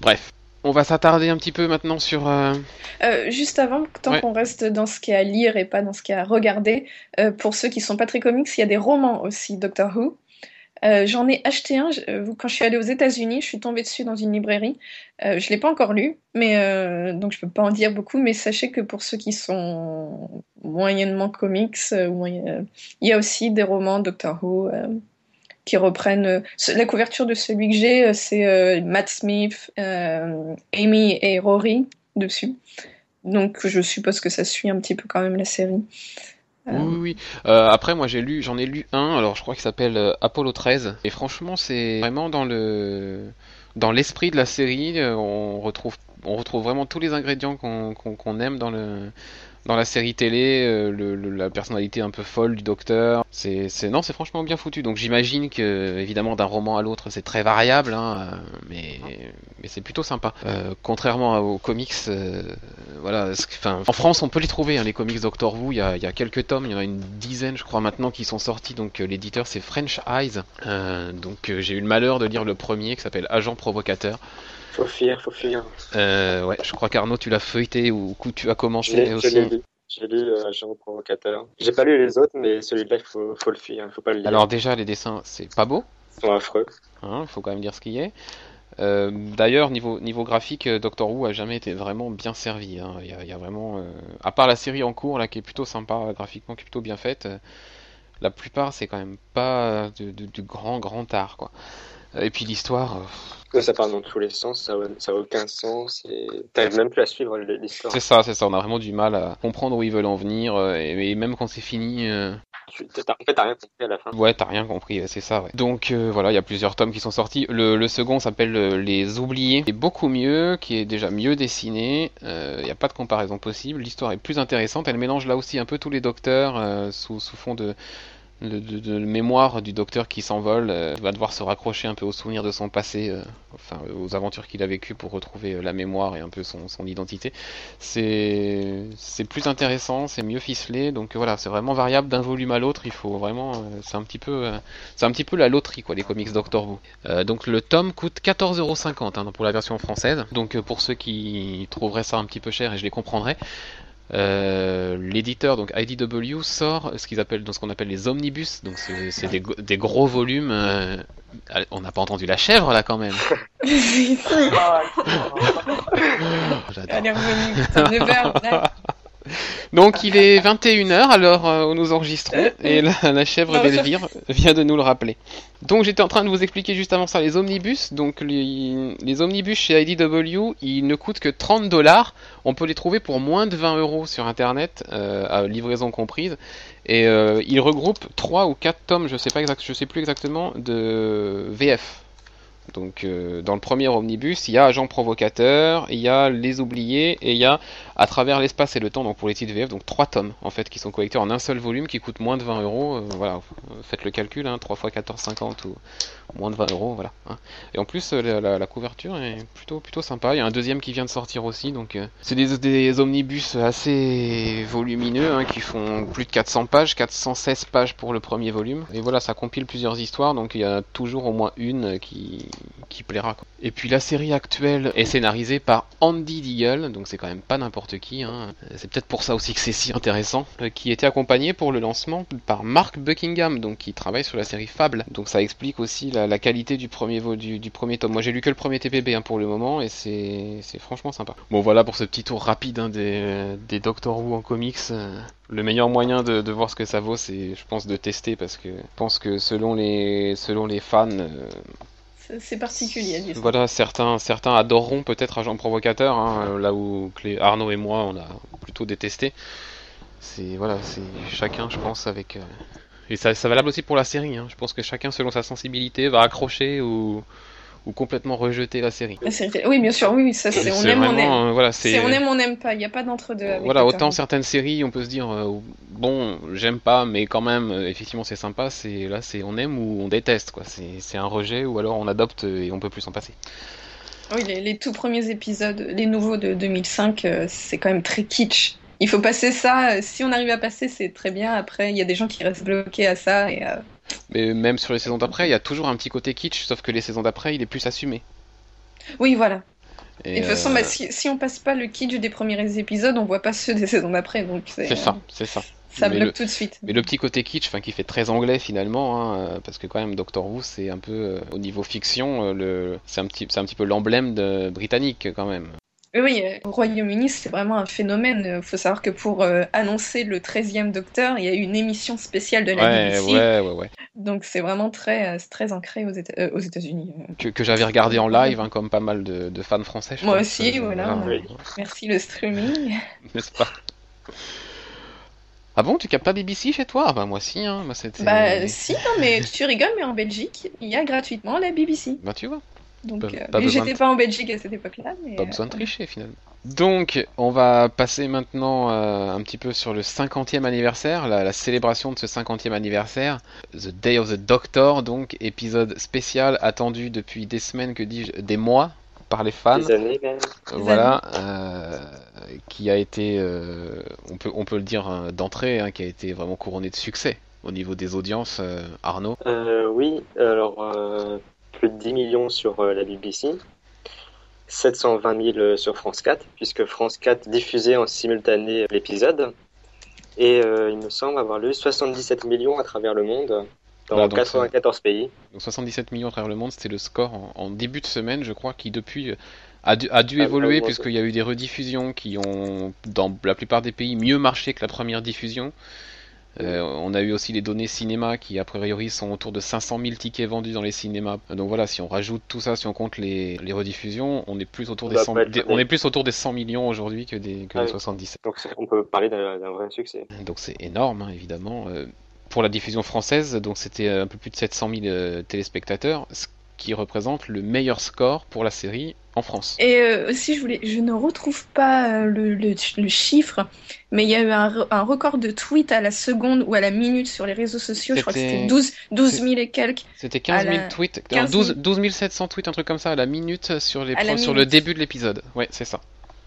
Bref, on va s'attarder un petit peu maintenant sur. Euh, euh, juste avant, tant qu'on reste dans ce qu'il y a à lire et pas dans ce qu'il y a à regarder, euh, pour ceux qui sont pas très comics, il y a des romans aussi, Doctor Who. J'en ai acheté un quand je suis allée aux États-Unis. Je suis tombée dessus dans une librairie. je l'ai pas encore lu, mais donc je peux pas en dire beaucoup. Mais sachez que pour ceux qui sont moyennement comics, il y a aussi des romans Doctor Who qui reprennent. euh, la couverture de celui que j'ai, euh, c'est euh, Matt Smith, Amy et Rory dessus. Donc je suppose que ça suit un petit peu quand même la série. Oui, oui, après, moi, j'ai lu, j'en ai lu un. Alors, je crois qu'il s'appelle Apollo 13. Et franchement, c'est vraiment dans le, dans l'esprit de la série. on retrouve, on retrouve vraiment tous les ingrédients qu'on aime dans le, dans la série télé. euh, la personnalité un peu folle du docteur. C'est, non, c'est franchement bien foutu. Donc, j'imagine que, évidemment, d'un roman à l'autre, c'est très variable, hein, euh, mais, c'est plutôt sympa. Euh, contrairement aux comics, voilà, en France, on peut les trouver, hein, les comics Doctor Who. Il y a, quelques tomes, il y en a une dizaine, je crois, maintenant, qui sont sortis. Donc, l'éditeur, c'est French Eyes. Donc, j'ai eu le malheur de lire le premier, qui s'appelle Agent Provocateur. Faut fuir, faut fuir. Euh, ouais, je crois qu'Arnaud, tu l'as feuilleté ou ou tu as commencé je aussi. J'ai lu euh, Provocateur. J'ai pas lu les autres, mais celui-là, il faut, faut le fuir, faut pas le lire. Alors, déjà, les dessins, c'est pas beau. Ils sont affreux. Hein, il faut quand même dire ce qu'il y. Euh, D'ailleurs, niveau, niveau graphique, euh, Doctor Who a jamais été vraiment bien servi. hein. Il y a, y a vraiment, euh, à part la série en cours là, qui est plutôt sympa graphiquement, qui est plutôt bien faite, euh, la plupart c'est quand même pas de- du grand grand art quoi. Et puis l'histoire, euh, ça part dans tous les sens, ça, a- ça a aucun sens, et t'arrives même plus à suivre l'histoire. c'est ça, c'est ça. On a vraiment du mal à comprendre où ils veulent en venir. euh, et, et même quand c'est fini, euh, En fait, t'as rien compris à la fin. Ouais, t'as rien compris, c'est ça, ouais. Donc euh, voilà, il y a plusieurs tomes qui sont sortis. Le, le second s'appelle euh, Les Oubliés, est beaucoup mieux, qui est déjà mieux dessiné. Euh, Il n'y a pas de comparaison possible. L'histoire est plus intéressante. Elle mélange là aussi un peu tous les docteurs sous, sous fond de, de, mémoire du docteur qui s'envole. euh, va devoir se raccrocher un peu aux souvenirs de son passé, euh, enfin aux aventures qu'il a vécues pour retrouver euh, la mémoire et un peu son, son identité. C'est plus intéressant, c'est mieux ficelé. Donc euh, voilà, c'est vraiment variable d'un volume à l'autre. Il faut vraiment, c'est un petit peu, c'est un petit peu la loterie quoi, les comics Doctor Who. Donc le tome coûte 14,50€ hein, pour la version française. Donc pour ceux qui trouveraient ça un petit peu cher, et je les comprendrais. Euh, L'éditeur donc IDW sort ce qu'ils appellent dans ce qu'on appelle les omnibus, donc c'est des gros volumes. euh, on n'a pas entendu la chèvre là quand même. Ah, J'adore. Donc il est 21h alors euh, où nous enregistrons et la, la chèvre d'Elvire vient de nous le rappeler. Donc j'étais en train de vous expliquer juste avant ça les omnibus. Donc les, les omnibus chez IDW ils ne coûtent que 30 dollars. On peut les trouver pour moins de 20 euros sur internet, euh, à livraison comprise. Et euh, ils regroupent 3 ou 4 tomes, je sais pas exact, je sais plus exactement, de VF. Donc euh, dans le premier omnibus, il y a Agent Provocateur, il y a Les Oubliés et il y a À travers l'espace et le temps, donc pour les titres VF, donc trois tomes en fait qui sont collectés en un seul volume qui coûte moins de 20 euros. Euh, Voilà, faites le calcul, hein, 3 x 14,50 ou moins de 20 euros, voilà. hein. Et en plus, euh, la, couverture est plutôt plutôt sympa. Il y a un deuxième qui vient de sortir aussi, donc euh, c'est des, des omnibus assez volumineux hein, qui font plus de 400 pages, 416 pages pour le premier volume. Et voilà, ça compile plusieurs histoires, donc il y a toujours au moins une qui qui plaira. quoi. Et puis la série actuelle est scénarisée par Andy Deagle, donc c'est quand même pas n'importe qui. Hein. C'est peut-être pour ça aussi que c'est si intéressant. euh, qui était accompagné pour le lancement par Mark Buckingham, donc qui travaille sur la série Fable. Donc ça explique aussi la, la qualité du premier vo- du, du premier tome. Moi j'ai lu que le premier TPB hein, pour le moment et c'est c'est franchement sympa. Bon voilà pour ce petit tour rapide hein, des, des Doctor Who en comics. euh, le meilleur moyen de, de voir ce que ça vaut, c'est, je pense, de tester parce que je pense que selon les, selon les fans, euh, C'est- particulier voilà, certains, certains adoreront peut-être Agent Provocateur, hein, là où Clé- Arnaud et moi, on a plutôt détesté. C'est voilà, c'est chacun, je pense, avec. euh, Et ça, ça valable aussi pour la série. Hein. Je pense que chacun, selon sa sensibilité, va accrocher ou, ou complètement rejeter la série. La série télé- Oui, bien sûr, oui, ça c'est on aime, on aime. vraiment, euh, voilà, C'est on aime, on n'aime pas. Il n'y a pas d'entre-deux. Voilà, autant certaines séries, on peut se dire euh, bon, j'aime pas, mais quand même, euh, effectivement, c'est sympa. C'est là, c'est on aime ou on déteste, quoi. C'est c'est un rejet ou alors on adopte et on peut plus s'en passer. Oui, les, les tout premiers épisodes, les nouveaux de 2005, euh, c'est quand même très kitsch. Il faut passer ça. euh, Si on arrive à passer, c'est très bien. Après, il y a des gens qui restent bloqués à ça. Et, euh, Mais même sur les saisons d'après, il y a toujours un petit côté kitsch, sauf que les saisons d'après, il est plus assumé. Oui, voilà. Et, Et de toute façon, euh, bah, si, si on passe pas le kitsch des premiers épisodes, on voit pas ceux des saisons d'après. Donc c'est ça, c'est ça. ça Mais bloque le- tout de suite. Mais le petit côté kitsch, enfin qui fait très anglais finalement, hein, euh, parce que quand même Doctor Who c'est un peu euh, au niveau fiction, euh, le, c'est un petit, c'est un petit peu l'emblème de britannique quand même. Oui, oui, euh, au Royaume-Uni, c'est vraiment un phénomène. Il faut savoir que pour euh, annoncer le 13e Docteur, il y a eu une émission spéciale de la Ouais, BBC. ouais, ouais, ouais. Donc c'est vraiment très, euh, très ancré aux Éta- euh, aux États-Unis. Que, que j'avais regardé en live, hein, comme pas mal de, de fans français. je Moi pense. aussi, voilà. Oui. Merci le streaming. N'est-ce pas? Ah bon, tu captes pas BBC chez toi? Ah bah moi si, hein. Moi, c'était... Bah si, non, mais tu rigoles, mais en Belgique, il y a gratuitement la BBC. Bah tu vois, Donc, Pas- euh, j'étais pas en Belgique à cette époque-là. Mais, pas euh, besoin de tricher finalement. Donc, on va passer maintenant euh, un petit peu sur le 50e anniversaire, la, la célébration de ce 50e anniversaire, The Day of the Doctor, donc épisode spécial attendu depuis des semaines, que dis-je, des mois par les fans. Des années même. Voilà, euh, qui a été, euh, on peut, on peut le dire hein, d'entrée, hein, qui a été vraiment couronné de succès au niveau des audiences, euh, Arnaud. Euh, oui, alors euh, plus de 10 millions sur euh, la BBC, 720 000 sur France 4, puisque France 4 diffusait en simultané l'épisode. Et euh, il me semble avoir lu 77 millions à travers le monde, dans Voilà, donc 94 pays. Donc 77 millions à travers le monde, c'était le score en, en début de semaine, je crois, qui depuis euh, a dû, a dû Ah, évoluer puisqu'il y a eu des rediffusions qui ont, dans la plupart des pays, mieux marché que la première diffusion. Euh, on a eu aussi les données cinéma qui, a priori, sont autour de 500 000 tickets vendus dans les cinémas. Donc voilà, si on rajoute tout ça, si on compte les, les rediffusions, on est plus autour des Bah, 100, pas être des- honnête. on est plus autour des 100 millions aujourd'hui que des, que Ah des oui. 77. Donc c'est- on peut parler d'un d'un vrai succès. Donc c'est énorme, hein, évidemment. Euh, pour la diffusion française, donc c'était un peu plus de 700 000 euh, téléspectateurs, ce qui représente le meilleur score pour la série en France. Et euh, aussi, je voulais, je ne retrouve pas euh, le, le, le chiffre, mais il y a eu un, un record de tweets à la seconde ou à la minute sur les réseaux sociaux. Je crois que C'était- c'était 12, 12 000 et quelques. C'était 15 000 À la- tweets, 15 non, 000. 12, 12 700 tweets, un truc comme ça à la minute sur, les pro- sur le minute. début de l'épisode. Ouais, c'est ça.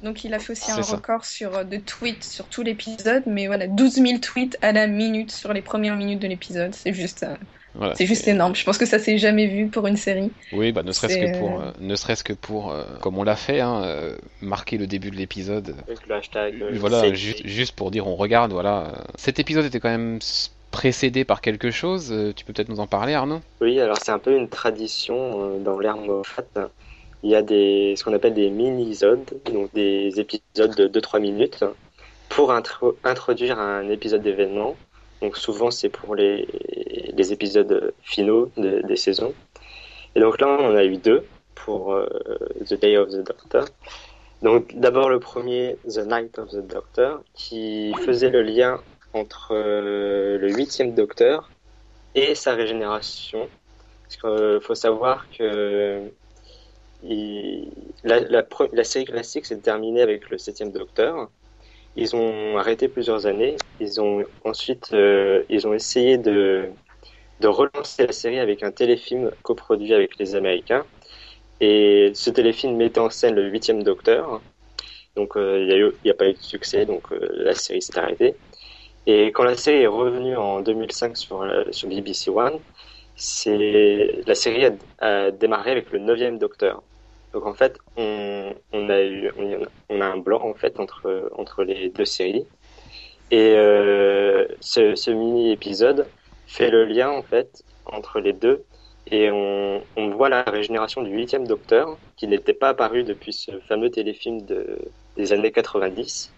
Donc il a fait aussi un ça. record sur, euh, de tweets sur tout l'épisode, mais voilà, 12 000 tweets à la minute sur les premières minutes de l'épisode. C'est juste, euh, Voilà, c'est juste énorme. Je pense que ça s'est jamais vu pour une série. Oui, bah ne serait-ce que pour, euh, euh, ne serait-ce que pour, euh, comme on l'a fait, hein, euh, marquer le début de l'épisode. Avec le hashtag. euh, Voilà, ju- juste pour dire on regarde, voilà. Cet épisode était quand même précédé par quelque chose. euh, Tu peux peut-être nous en parler, Arnaud? Oui, alors c'est un peu une tradition euh, dans l'ère Moffat. Il y a des, ce qu'on appelle des mini-isodes, donc des épisodes de 2-3 minutes, pour intro- introduire un épisode d'événement. Donc souvent c'est pour les, les épisodes finaux de- des saisons. Et donc là on en a eu deux pour euh, The Day of the Doctor. Donc d'abord le premier, The Night of the Doctor, qui faisait le lien entre euh, le huitième Docteur et sa régénération. Parce qu'il faut savoir que la, la, série classique s'est terminée avec le septième Docteur. Ils ont arrêté plusieurs années. Ils ont ensuite euh, ils ont essayé de, de relancer la série avec un téléfilm coproduit avec les Américains. Et ce téléfilm mettait en scène le huitième Docteur. Donc euh, il n'y a, pas eu de succès, donc euh, la série s'est arrêtée. Et quand la série est revenue en 2005 sur, la- sur BBC One, la série a, a démarré avec le neuvième Docteur. Donc en fait, on, on a eu, on, on a un blanc en fait entre entre les deux séries. Et euh, ce, ce mini épisode fait le lien en fait entre les deux. Et on, on voit la régénération du huitième Docteur, qui n'était pas apparu depuis ce fameux téléfilm de, des années 90.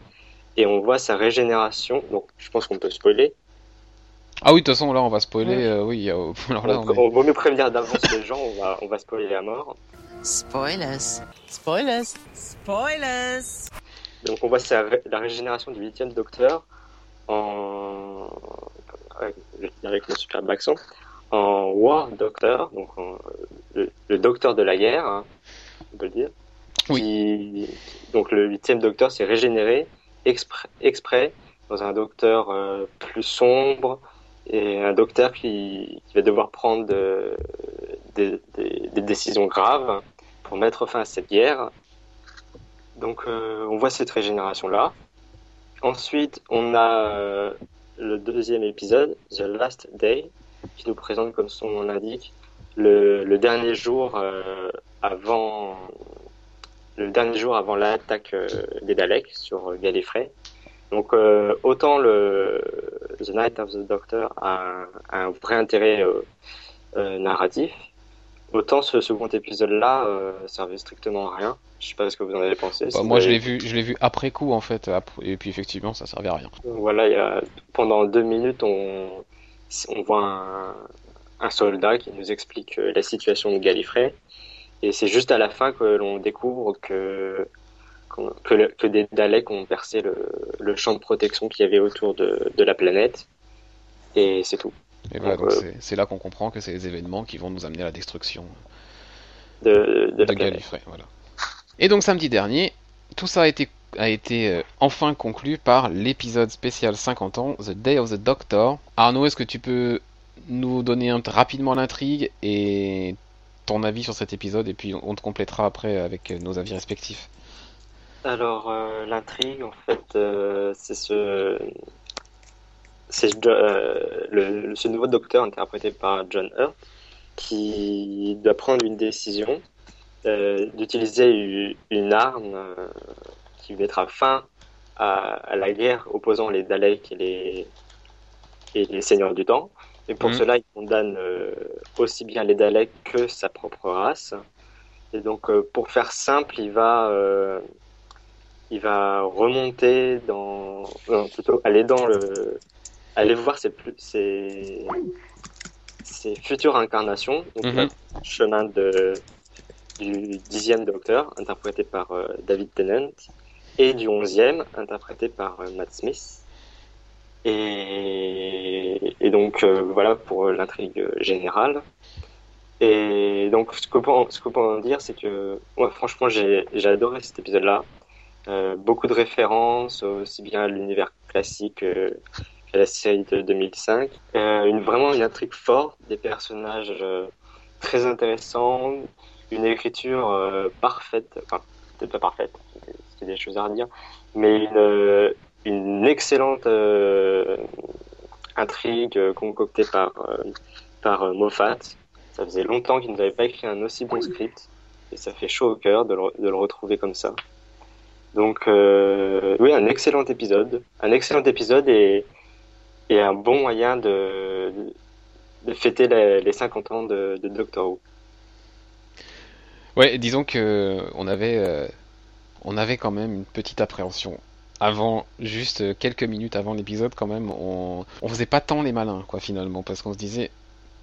Et on voit sa régénération. Donc je pense qu'on peut spoiler. Ah oui, de toute façon, là, on va spoiler. euh, oui, il y a- alors là, Donc, on est- on vaut mieux prévenir d'avance les gens, on va, on va spoiler à mort. Spoilers. Spoilers. Spoilers. Donc on voit sa la régénération du huitième docteur en je avec mon superbe accent en War Doctor, donc en- le, le docteur de la guerre, hein, on peut le dire. Oui. Qui- donc le huitième docteur s'est régénéré exprès, exprès dans un docteur euh, plus sombre et un docteur qui, qui va devoir prendre de- des- décisions graves pour mettre fin à cette guerre. Donc euh, on voit cette régénération-là. Ensuite, on a euh, le deuxième épisode, The Last Day, qui nous présente, comme son nom l'indique, le, dernier jour euh, avant le dernier jour avant l'attaque euh, des Daleks sur Gallifrey. Donc euh, autant le The Night of the Doctor a un, vrai intérêt narratif, Autant ce second épisode-là euh, servait strictement à rien. Je sais pas ce que vous en avez pensé. Bah, moi, je l'ai vu, je l'ai vu après coup en fait, et puis effectivement, ça servait à rien. Voilà, il y a, pendant deux minutes, on, on voit un, un soldat qui nous explique euh, la situation de Gallifrey. Et c'est juste à la fin que l'on découvre que, que, le- que des Daleks ont percé le, le champ de protection qu'il y avait autour de, de la planète. Et c'est tout. Et voilà, Donc, euh, c'est- là qu'on comprend que c'est les événements qui vont nous amener à la destruction De, de. Gallifrey. Voilà. Et donc samedi dernier, tout ça a été, a été euh, enfin conclu par l'épisode spécial 50 ans, The Day of the Doctor. Arnaud, est-ce que tu peux nous donner un- rapidement l'intrigue et ton avis sur cet épisode, et puis on te complétera après avec euh, nos avis respectifs? Alors, euh, l'intrigue, en fait, euh, c'est ce, euh, le, ce nouveau docteur interprété par John Hurt qui doit prendre une décision euh, d'utiliser une arme euh, qui mettra fin à, à la guerre opposant les Daleks et les, et les Seigneurs du Temps. Et pour Mhm. cela, il condamne euh, aussi bien les Daleks que sa propre race. Et donc, pour faire simple, il va, il va remonter dans, non, plutôt aller dans le, aller voir ses, plus- ses, ses futures incarnations. Donc, Mhm. le chemin de, du dixième Docteur, interprété par euh, David Tennant, et du onzième, interprété par euh, Matt Smith. Et, et donc euh, voilà pour l'intrigue générale. Et donc ce qu'on peut, en dire, c'est que ouais, franchement j'ai adoré cet épisode-là. Beaucoup de références, aussi bien à l'univers classique la série de 2005. Euh, une, vraiment une intrigue forte, des personnages euh, très intéressants, une écriture euh, parfaite, enfin peut-être pas parfaite, c'est des choses à redire, mais une, euh, une excellente euh, intrigue concoctée par, par Moffat. Ça faisait longtemps qu'il ne nous avait pas écrit un aussi bon script et ça fait chaud au cœur de le, de le retrouver comme ça. Donc oui, un excellent épisode, un excellent épisode et, et un bon moyen de, fêter les, les 50 ans de, Doctor Who. Ouais, disons que on avait, euh, on avait quand même une petite appréhension. Avant, juste euh, quelques minutes avant l'épisode, quand même, on, on faisait pas tant les malins, quoi, finalement, parce qu'on se disait,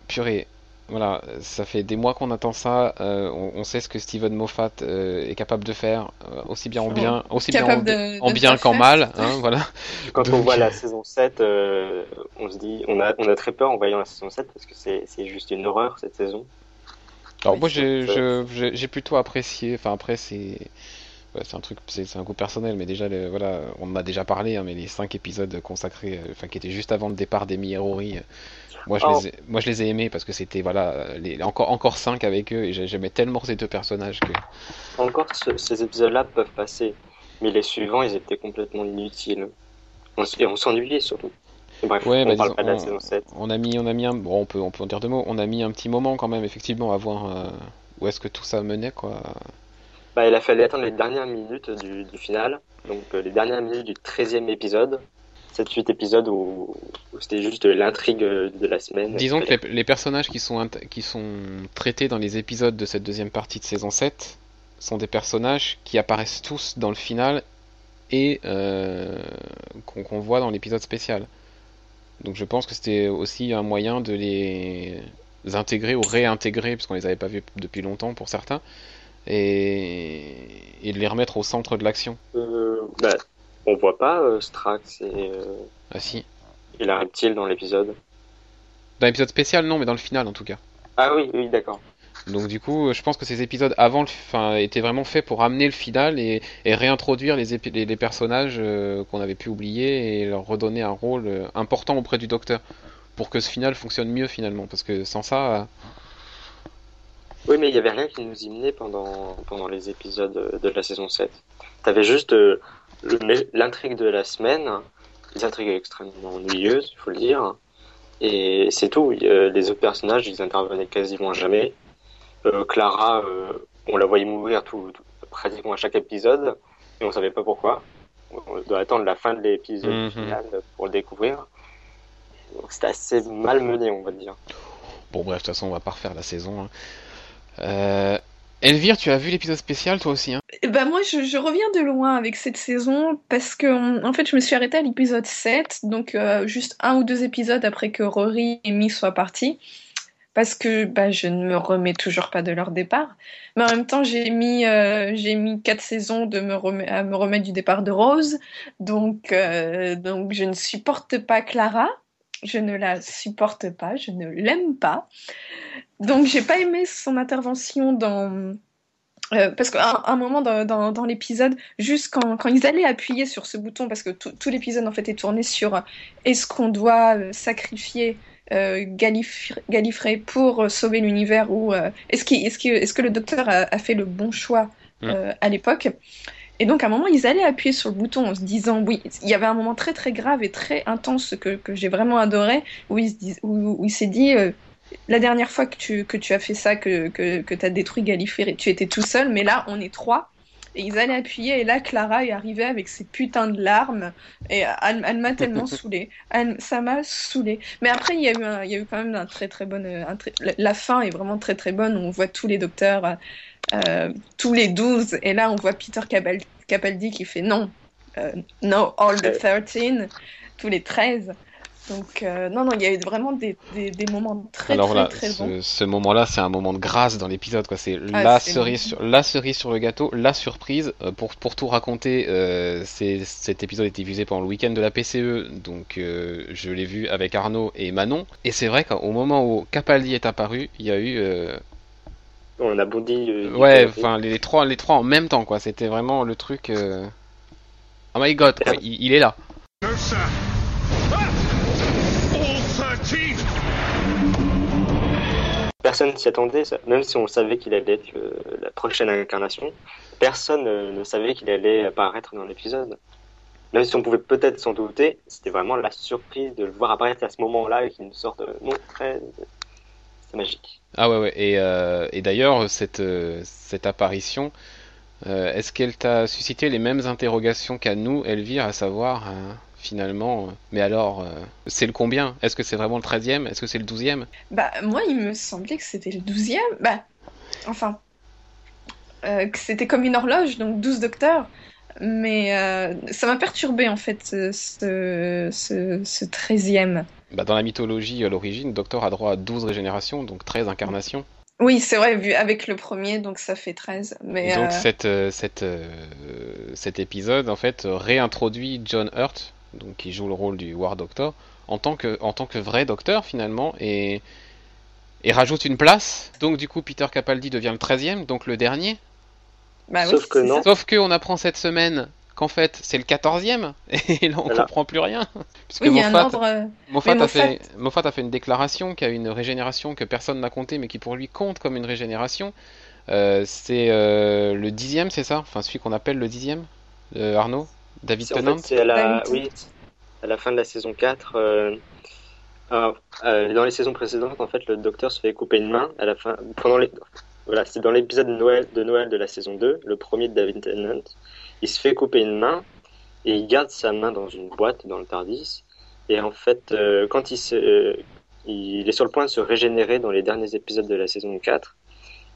purée, voilà, ça fait des mois qu'on attend ça, euh, on, on sait ce que Steven Moffat euh, est capable de faire, euh, aussi bien en bien, aussi bien en, Capable bi- de- en de bien qu'en mal, hein, voilà. Quand on voit la saison 7, euh, on se dit, on a, on a très peur en voyant la saison 7 parce que c'est c'est juste une horreur cette saison. Alors Oui, moi j'ai plutôt apprécié, enfin après c'est ouais, c'est un truc, c'est un goût personnel, mais déjà le- voilà, on en a déjà parlé, hein, mais les cinq épisodes consacrés, euh, enfin qui étaient juste avant le départ d'Emi et Rory, euh, moi je Oh. les ai, moi je les ai aimés parce que c'était voilà les, encore encore cinq avec eux et j'ai- j'aimais tellement ces deux personnages que Encore ce- ces épisodes-là peuvent passer, mais les suivants, ils étaient complètement inutiles. On et on s'ennuyait surtout. Bref, Ouais, on bah, parle disons, pas de la on- saison 7. on a mis on a mis un bon on peut on peut en dire deux mots, on a mis un petit moment quand même effectivement à voir euh, où est-ce que tout ça menait quoi. Bah, il a fallu attendre les dernières minutes du, du final, donc euh, les dernières minutes du 13e épisode. 7-8 épisodes où, où c'était juste l'intrigue euh, de la semaine. Disons que les, les personnages qui sont, qui sont traités dans les épisodes de cette deuxième partie de saison 7 sont des personnages qui apparaissent tous dans le final et euh, qu'on qu'on voit dans l'épisode spécial. Donc je pense que c'était aussi un moyen de les intégrer ou réintégrer, parce qu'on les avait pas vus depuis longtemps pour certains, et, et de les remettre au centre de l'action. Euh, bah, on voit pas euh, Strax et, euh, Ah si. et la reptile dans l'épisode. Dans l'épisode spécial, non, mais dans le final en tout cas. Ah oui, oui, d'accord. Donc du coup, je pense que ces épisodes avant, le, étaient vraiment faits pour amener le final et, et réintroduire les, épi- les, les personnages euh, qu'on avait pu oublier et leur redonner un rôle euh, important auprès du Docteur pour que ce final fonctionne mieux finalement. Parce que sans ça, Oui, mais il y avait rien qui nous y menait pendant, pendant les épisodes de la saison 7. T'avais juste euh, l'intrigue de la semaine, des intrigues extrêmement ennuyeuses, il faut le dire. Et c'est tout. Les autres personnages, ils intervenaient quasiment jamais. Euh, Clara, euh, on la voyait mourir tout, tout- pratiquement à chaque épisode, et on savait pas pourquoi. On doit attendre la fin de l'épisode Mhm. final pour le découvrir. Donc c'était assez malmené, on va dire. bon bref, de toute façon, on va pas refaire la saison. hein. Euh, Elvire, tu as vu l'épisode spécial toi aussi Bah moi je, reviens de loin avec cette saison parce que en fait je me suis arrêtée à l'épisode 7, donc euh, juste un ou deux épisodes après que Rory et Mi soient partis. Parce que bah, je ne me remets toujours pas de leur départ. Mais en même temps, j'ai mis, euh, mis quatre saisons à me remettre du départ de Rose. Donc, donc je ne supporte pas Clara. Je ne la supporte pas. Je ne l'aime pas. Donc, j'ai pas aimé son intervention dans. Euh, parce qu'à un moment dans, dans, dans l'épisode, juste quand, quand, ils allaient appuyer sur ce bouton, parce que tout, l'épisode en fait est tourné sur est-ce qu'on doit euh, sacrifier euh, Gallifrey pour euh, sauver l'univers ou euh, est-ce qu est qu est que le docteur a, a, fait le bon choix Mm. euh, à l'époque? Et donc à un moment ils allaient appuyer sur le bouton en se disant oui il y avait un moment très très grave et très intense que, que j'ai vraiment adoré où il, se dis, où, où il s'est dit euh, la dernière fois que tu, que tu as fait ça que, que, que tu as détruit Gallifrey tu étais tout seul mais là on est trois. Et ils allaient appuyer et là Clara est arrivée avec ses putains de larmes et elle, elle m'a tellement saoulée. Elle, ça m'a saoulée. Mais après il y a eu un, il y a eu quand même un très très bonne un très, la fin est vraiment très très bonne. On voit tous les docteurs euh, tous les 12 et là on voit Peter Capaldi, qui fait non euh, no all the 13 tous les 13 donc euh, non non il y a eu vraiment des, des, des moments très Alors très là, très ce, bons ce moment-là, c'est un moment de grâce dans l'épisode, quoi. C'est Ah, la cerise sur la cerise sur le gâteau, la surprise. Euh, pour pour tout raconter, euh, cet épisode était diffusé pendant le week-end de la PCE, donc je l'ai vu avec Arnaud et Manon. Et c'est vrai qu'au moment où Capaldi est apparu, il y a eu On a bondi. euh, ouais, enfin les, les trois les trois en même temps, quoi. C'était vraiment le truc. euh, Oh my god, quoi. Il, il est là. No, sir. All 13! Personne s'y attendait, ça. même si on savait qu'il allait être le- la prochaine incarnation. Personne euh, ne savait qu'il allait apparaître dans l'épisode. Même si on pouvait peut-être s'en douter, c'était vraiment la surprise de le voir apparaître à ce moment-là et qu'il nous sorte de non, très... magique. Ah ouais ouais. Et, euh, et d'ailleurs cette euh, cette apparition, euh, est-ce qu'elle t'a suscité les mêmes interrogations qu'à nous, Elvire, à savoir euh, finalement, euh, mais alors euh, c'est le combien? Est-ce que c'est vraiment le 13e? Est-ce que c'est le 12e? Bah, moi, il me semblait que c'était le 12e. Bah, enfin, euh, que c'était comme une horloge, donc 12 docteurs. Mais euh, ça m'a perturbé, en fait, ce, ce, ce, ce 13e. Bah, dans la mythologie à l'origine, Docteur a droit à 12 régénérations, donc 13 incarnations. Oui, c'est vrai, vu avec le premier, donc ça fait 13. Mais Et donc euh, cette, euh, cette, euh, cet épisode en fait réintroduit John Hurt, donc qui joue le rôle du War Doctor, en tant que, en tant que vrai docteur finalement, et, et rajoute une place. Donc du coup Peter Capaldi devient le 13e, donc le dernier. bah oui, Sauf que c'est non. Sauf que on apprend cette semaine qu'en fait c'est le 14e, et là on Voilà. comprend plus rien. Oui, il y a un Moffat, ordre. euh, Moffat, a fait, Moffat- a fait une déclaration qui a une régénération que personne n'a compté, mais qui pour lui compte comme une régénération. Euh, c'est euh, le dixième, c'est ça? Enfin, celui qu'on appelle le dixième? Euh, Arnaud? David C'est- en Tennant? fait, c'est à la, David oui, à la fin de la saison 4. euh, alors, euh, dans les saisons précédentes, en fait, le docteur se fait couper une main à la fin. Pendant les, voilà, c'est dans l'épisode de Noël, de Noël de la saison 2, le premier de David Tennant. Il se fait couper une main et il garde sa main dans une boîte dans le Tardis. Et en fait, euh, quand il, euh, il est sur le point de se régénérer dans les derniers épisodes de la saison 4,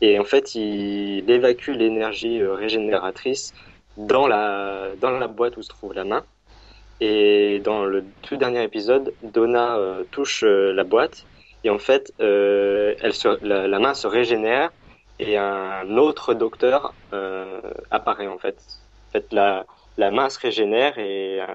et en fait, il évacue l'énergie euh, régénératrice dans la, dans la boîte où se trouve la main. Et dans le tout dernier épisode, Donna touche la boîte et en fait, elle la, la main se régénère et un autre docteur apparaît en fait. En fait, la, la main se régénère et euh,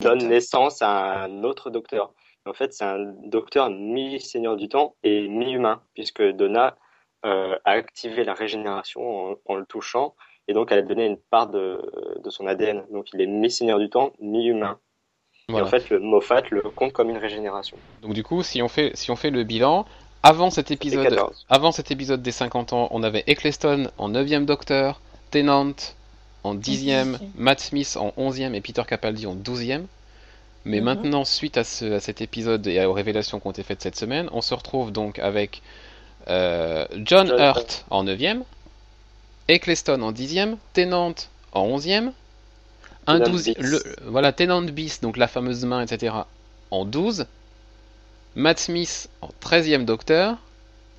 donne naissance à un autre docteur. En fait, c'est un docteur mi-seigneur du temps et mi-humain, puisque Donna euh, a activé la régénération en, en le touchant et donc elle a donné une part de, de son ADN. Donc il est mi-seigneur du temps, mi-humain. Et en fait, le Moffat le compte comme une régénération. Donc du coup, si on fait, si on fait le bilan, avant cet épisode, 14. avant cet épisode des 50 ans, on avait Eccleston en 9e Docteur, Tennant en 10e, dixième. Matt Smith en 11e et Peter Capaldi en 12e. Mais Mhm. maintenant, suite à, ce- à cet épisode et aux révélations qui ont été faites cette semaine, on se retrouve donc avec euh, John John Hurt en 9e, Eccleston en 10e, Tennant en 11e, un Tennant 12, Beast. le, voilà, Tennant Beast, donc la fameuse main, etc., en 12, Matt Smith en 13e Docteur,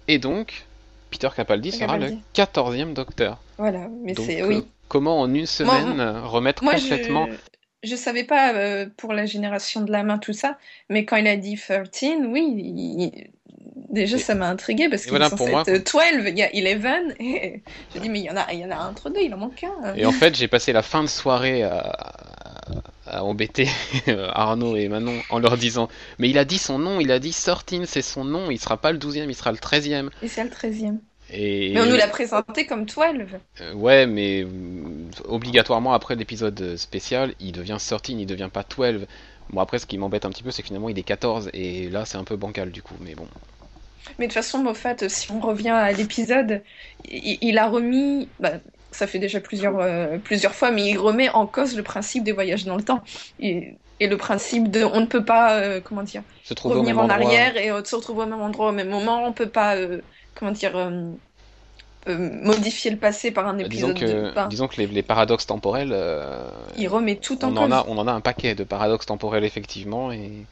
et donc Peter Capaldi sera le Capaldi. 14e docteur. Voilà, mais c'est euh, oui. Comment en une semaine euh, remettre Moi, complètement je je savais pas euh, pour la génération de la main tout ça, mais quand il a dit 13, oui, il- déjà Et- ça m'a intrigué parce qu'il voilà, est censé pour moi- être 12, il y a 11 et je dis mais il y en a il y en a entre deux, il en manque un. Et en fait, j'ai passé la fin de soirée à, à embêter Arnaud et Manon en leur disant Mais il a dit son nom, il a dit Sortin, c'est son nom, il sera pas le 12e, il sera le 13e. Et c'est le 13e. Et Mais on nous l'a présenté comme 12. Euh, ouais, mais euh, obligatoirement après l'épisode spécial, il devient Sortin, il devient pas 12. Bon, après, ce qui m'embête un petit peu, c'est que finalement il est 14, et là c'est un peu bancal du coup, mais bon. Mais de toute façon, Moffat, si on revient à l'épisode, il, il a remis, bah, ça fait déjà plusieurs, euh, plusieurs fois, mais il remet en cause le principe des voyages dans le temps. Et, et le principe de, on ne peut pas, euh, comment dire, Se revenir en endroit. arrière et euh, se retrouver au même endroit au même moment. On peut pas, euh, comment dire, euh, euh, modifier le passé par un Euh, Disons épisode. de... que, enfin, disons que les, les paradoxes temporels, euh, il remet tout en on cause. en, a, on en a un paquet de paradoxes temporels effectivement, et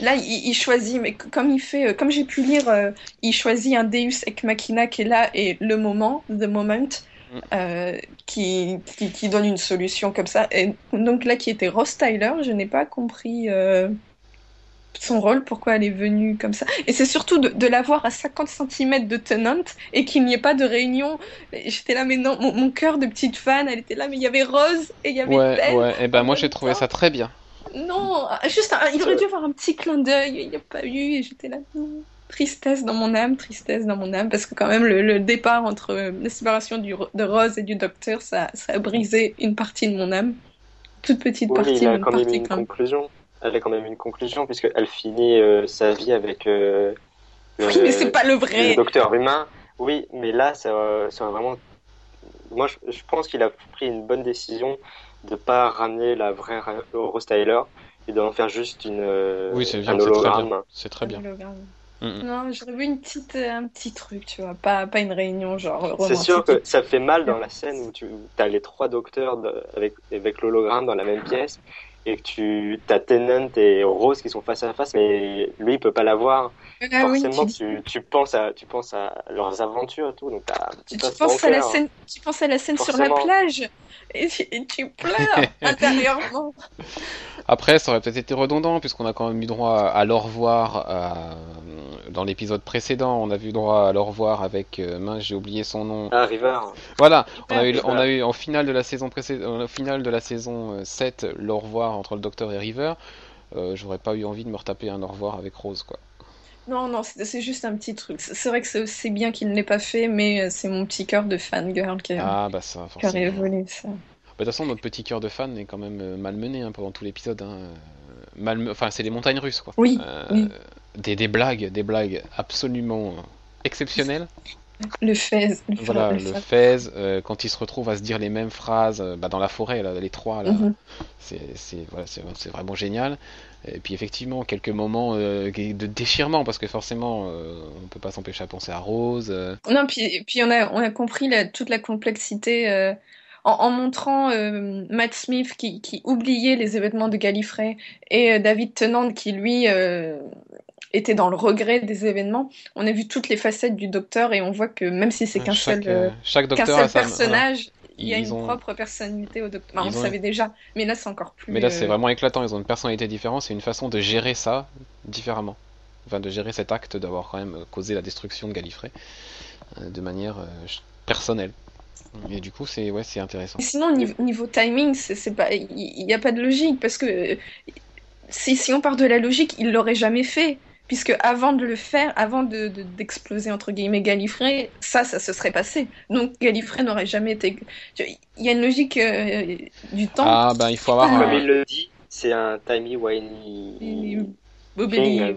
Là, il, il choisit, mais comme il fait, comme j'ai pu lire, euh, il choisit un Deus ex machina qui est là et le moment, the moment, Mm. euh, qui, qui, qui donne une solution comme ça. Et donc là, qui était Ross Tyler, je n'ai pas compris son rôle, pourquoi elle est venue comme ça. Et c'est surtout de, de la voir à 50 cm de Tennant et qu'il n'y ait pas de réunion. J'étais là, mais non, mon, mon cœur de petite fan, elle était là, mais il y avait Rose et il y avait ouais, Ben. ouais, et ben en moi j'ai trouvé ça très bien. Non, juste un- il aurait dû avoir un petit clin d'œil, il n'y a pas eu, et j'étais là, non. Tristesse dans mon âme, tristesse dans mon âme, parce que quand même le, le départ entre euh, la séparation du, de Rose et du docteur, ça, ça a brisé une partie de mon âme. Toute petite Oui, partie, il a mais une quand même une quand même. conclusion. Elle a quand même une conclusion, puisqu'elle finit euh, sa vie avec euh, le, Oui, mais c'est pas le le vrai. docteur humain. Oui, mais là, ça, va- ça va vraiment. Moi, je, je pense qu'il a pris une bonne décision de pas ramener la vraie Ra- Rose Tyler et d'en faire juste une, euh, Oui, c'est bien, un hologramme. bien. C'est très bien. Hologramme. Mm, mm. Non, j'aurais vu une petite, un petit truc, tu vois, pas, pas une réunion genre C'est sûr que ça fait mal dans la scène où tu as les trois docteurs de- avec, avec l'hologramme dans la même pièce et que tu as Tennant et Rose qui sont face à face, mais lui il peut pas la voir. Ah oui, Forcément, tu, tu, tu penses à tu penses à leurs aventures et tout, donc t'as un petit tu penses à la scène, tu penses à la scène sur la plage et tu, et tu pleures intérieurement. Après, ça aurait peut-être été redondant, puisqu'on a quand même eu droit à l'au revoir euh, dans l'épisode précédent. On a vu droit à l'au revoir avec, euh, mince, j'ai oublié son nom. Ah, River. Voilà, on a, eu, River. on a eu en finale de la saison précédente, au final de la saison euh, 7, l'au revoir entre le Docteur et River. Euh, J'aurais pas eu envie de me retaper un au revoir avec Rose, quoi. Non, non, c'est juste un petit truc. C'est vrai que c'est bien qu'il ne l'ait pas fait, mais euh, c'est mon petit cœur de fangirl qui a, Ah, bah ça, qui a révélé ça. Bah, De toute façon, notre petit cœur de fan est quand même euh, malmené hein, pendant tout l'épisode. Hein. Enfin, c'est les montagnes russes, quoi. Oui, Euh, oui. Des, des blagues, des blagues absolument exceptionnelles. Le fez. Le Voilà, le fez. Euh, quand ils se retrouvent à se dire les mêmes phrases euh, bah, dans la forêt, là, les trois, là, Mhm. c'est voilà, vraiment génial. Et puis effectivement, quelques moments euh, de déchirement, parce que forcément, euh, on peut pas s'empêcher à penser à Rose. euh. Non, puis, puis on a, on a compris la- toute la complexité en, en montrant Matt Smith qui, qui oubliait les événements de Gallifrey et David Tennant qui, lui, était dans le regret des événements. On a vu toutes les facettes du Docteur et on voit que même si c'est qu'un seul, euh, euh, chaque qu'un docteur seul a sa... voilà. personnage, il y a une ont- propre personnalité au Docteur. Bah, on le savait déjà, mais là c'est encore plus. Mais là, c'est euh, vraiment éclatant. Ils ont une personnalité différente. C'est une façon de gérer ça différemment. Enfin, de gérer cet acte d'avoir quand même causé la destruction de Gallifrey de manière personnelle. Et du coup, c'est ouais, c'est intéressant. Mais sinon, niveau, niveau timing, c'est c'est pas, il n'y a pas de logique parce que si, si on part de la logique, il l'aurait jamais fait. Puisque avant de le faire, avant de, de- d'exploser entre guillemets Gallifrey, ça, ça se serait passé. Donc Gallifrey n'aurait jamais été. Il y a une logique euh, du temps. Ah, ben il faut avoir. Comme un... il le dit, c'est un timey-wimey. Bobelli. thing.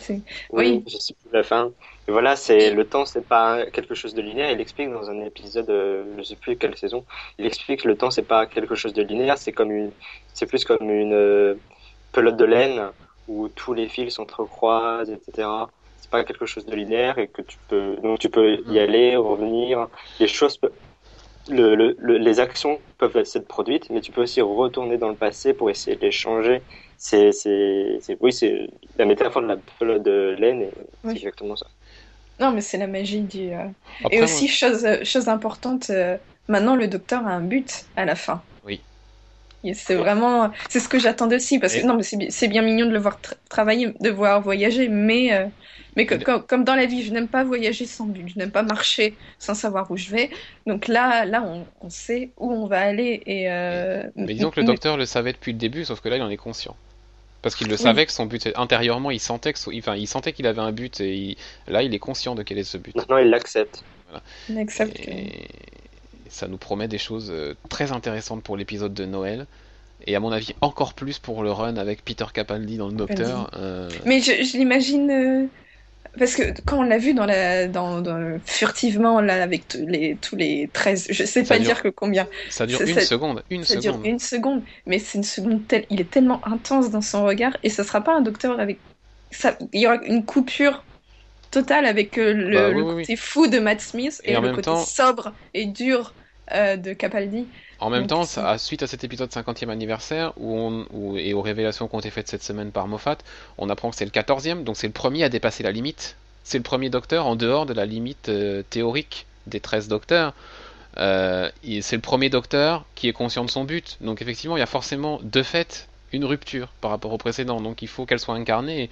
c'est- Oui, Oui. je sais plus la fin. Et voilà, c'est le temps, c'est pas quelque chose de linéaire. Il explique dans un épisode, euh, je sais plus quelle saison, il explique que le temps c'est pas quelque chose de linéaire, c'est comme une, c'est plus comme une euh, pelote de laine où tous les fils s'entrecroisent, etc. C'est pas quelque chose de linéaire et que tu peux, donc tu peux y aller, revenir. Les choses, peuvent- le, le, le- les actions peuvent être produites, mais tu peux aussi retourner dans le passé pour essayer de les changer. C'est, c'est, c'est, oui, c'est la métaphore de la pelote de laine, et Oui. c'est exactement ça. Non, mais c'est la magie du. euh, Après, Et aussi, chose, chose importante, euh, maintenant le docteur a un but à la fin. C'est vraiment. C'est ce que j'attendais aussi, parce que Et- non, mais c'est bi- c'est bien mignon de le voir tra- travailler, de voir voyager, mais, euh, mais que- Il- comme, comme dans la vie, je n'aime pas voyager sans but, je n'aime pas marcher sans savoir où je vais. Donc là, là on, on sait où on va aller. Et, euh, Mais disons que le mais- docteur le savait depuis le début, sauf que là, il en est conscient. Parce qu'il le Oui. savait que son but, intérieurement, il sentait que, enfin, il sentait qu'il avait un but et il- là, il est conscient de quel est ce but. Maintenant, il l'accepte. on accepte que- ça nous promet des choses euh, très intéressantes pour l'épisode de Noël. Et à mon avis, encore plus pour le run avec Peter Capaldi dans le Docteur. Euh, Mais je, je l'imagine. euh, Parce que quand on l'a vu dans la, dans, dans- furtivement, là, avec tous les, tous les 13, je sais Ça pas dure- dire que combien, ça dure ça- une ça- seconde. Une ça dure seconde. une seconde, mais c'est une seconde telle, il est tellement intense dans son regard, et ça sera pas un docteur avec. Ça, il y aura une coupure totale avec le, Bah, oui, le oui, oui. côté fou de Matt Smith et, le côté temps- sobre et dur euh, de Capaldi. En même Donc, temps, ça- suite à cet épisode 50e anniversaire, où on, où- et aux révélations qui ont été faites cette semaine par Moffat, on apprend que c'est le 14e, donc c'est le premier à dépasser la limite. C'est le premier docteur en dehors de la limite euh, théorique des 13 docteurs. Euh, et c'est le premier docteur qui est conscient de son but. Donc effectivement, il y a forcément, de fait, une rupture par rapport au précédent. Donc il faut qu'elle soit incarnée.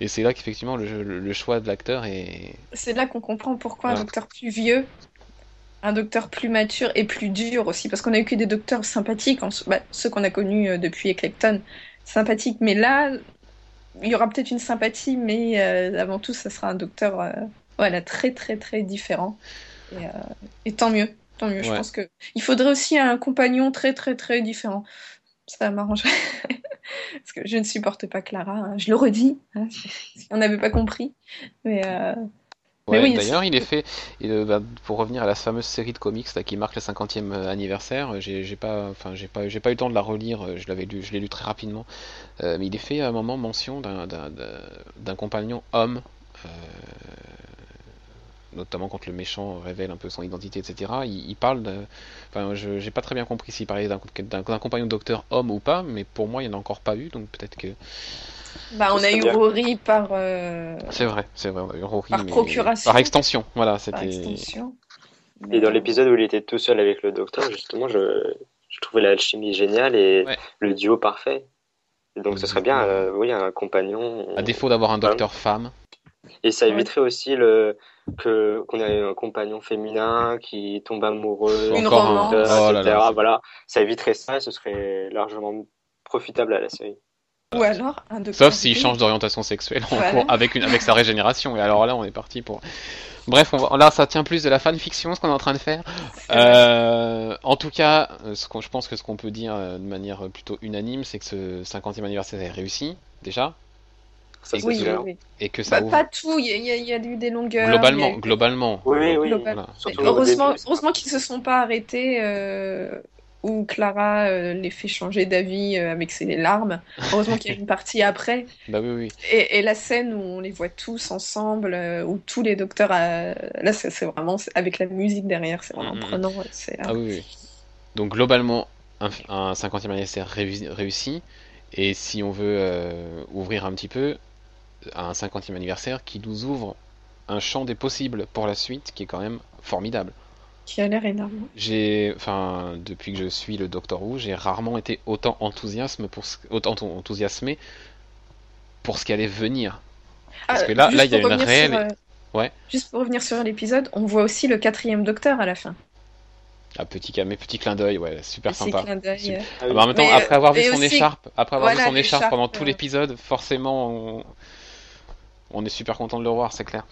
Et, et c'est là qu'effectivement le, le- le choix de l'acteur est... C'est là qu'on comprend pourquoi un docteur plus vieux, un docteur plus mature et plus dur aussi, parce qu'on a eu que des docteurs sympathiques, en... bah, ceux qu'on a connus euh, depuis Eccleston, sympathiques, mais là, il y aura peut-être une sympathie, mais euh, avant tout, ça sera un docteur euh, voilà, très très très différent. Et, euh, et tant mieux, tant mieux. Je pense que il faudrait aussi un compagnon très très très différent. Ça m'arrangerait. Parce que je ne supporte pas Clara, hein. je le redis, hein, si on n'avait pas compris. Mais Ouais, oui, d'ailleurs, il est fait. euh, bah, pour revenir à la fameuse série de comics là, qui marque le 50e anniversaire, euh, j'ai pas, enfin, j'ai pas, j'ai pas eu le temps de la relire. euh, Je l'avais lu, je l'ai lu très rapidement. Euh, mais il est fait à un moment mention d'un, compagnon homme, euh, notamment quand le méchant révèle un peu son identité, etc. Il, il parle de, enfin, je, j'ai pas très bien compris s'il parlait d'un compagnon docteur homme ou pas, mais pour moi, il n'y en a encore pas eu, donc peut-être que. Bah, on Ça a eu bien. Rory par, euh, C'est vrai, c'est vrai. on a eu Rory, Par mais- procuration. Par extension, voilà. C'était. extension. Et dans l'épisode où il était tout seul avec le docteur, justement, je, je trouvais l'alchimie géniale et Ouais. le duo parfait. Et donc, ce serait bien, euh, oui, un compagnon. À défaut d'avoir un docteur femme. Et ça Ouais. éviterait aussi le que qu'on ait un compagnon féminin qui tombe amoureux, Une Encore un- romance. Oh là etc. là. Voilà, ça éviterait ça et ce serait largement profitable à la série. Ou alors un docteur. Sauf s'il change d'orientation sexuelle en Voilà. cours avec, une, avec sa régénération. Et alors là, on est parti pour. Bref, on va- là, ça tient plus de la fanfiction, ce qu'on est en train de faire. Euh, en tout cas, ce qu'on- je pense que ce qu'on peut dire euh, de manière plutôt unanime, c'est que ce 50e anniversaire est réussi, déjà. Ça, Et c'est Oui, oui. Et que ça Bah, ouvre. pas tout, il y, a- y y eu des longueurs. Globalement, eu- globalement. Oui, oui. Voilà. Heureusement, heureusement qu'ils se sont pas arrêtés euh, où Clara euh, les fait changer d'avis euh, avec ses larmes. Heureusement qu'il y a une partie après. Bah oui, oui. Et, et la scène où on les voit tous ensemble, euh, où tous les docteurs. Là, c'est vraiment avec la musique derrière, c'est vraiment Mhm. prenant. ouais, c'est- Ah oui, oui. Donc globalement, un, un 50e anniversaire réussi. Et si on veut ouvrir un petit peu, un 50e anniversaire qui nous ouvre un champ des possibles pour la suite qui est quand même formidable. Qui a l'air énorme. J'ai, enfin, depuis que je suis le Docteur Who, j'ai rarement été autant enthousiasme pour ce- autant enthousiasmé pour ce qui allait venir. Parce Ah, que là- juste là, il y a une réelle- sur, euh, Ouais. Juste pour revenir sur l'épisode, on voit aussi le quatrième docteur à la fin. Ah, petit, ca- mais petit clin d'œil, ouais, super Petit sympa. clin d'œil, Super. euh, Ah Ah oui. bah, en même temps, Mais, après avoir vu son aussi- écharpe, après avoir voilà, vu son écharpe pendant tout euh. l'épisode, forcément, on... on est super content de le revoir, c'est clair.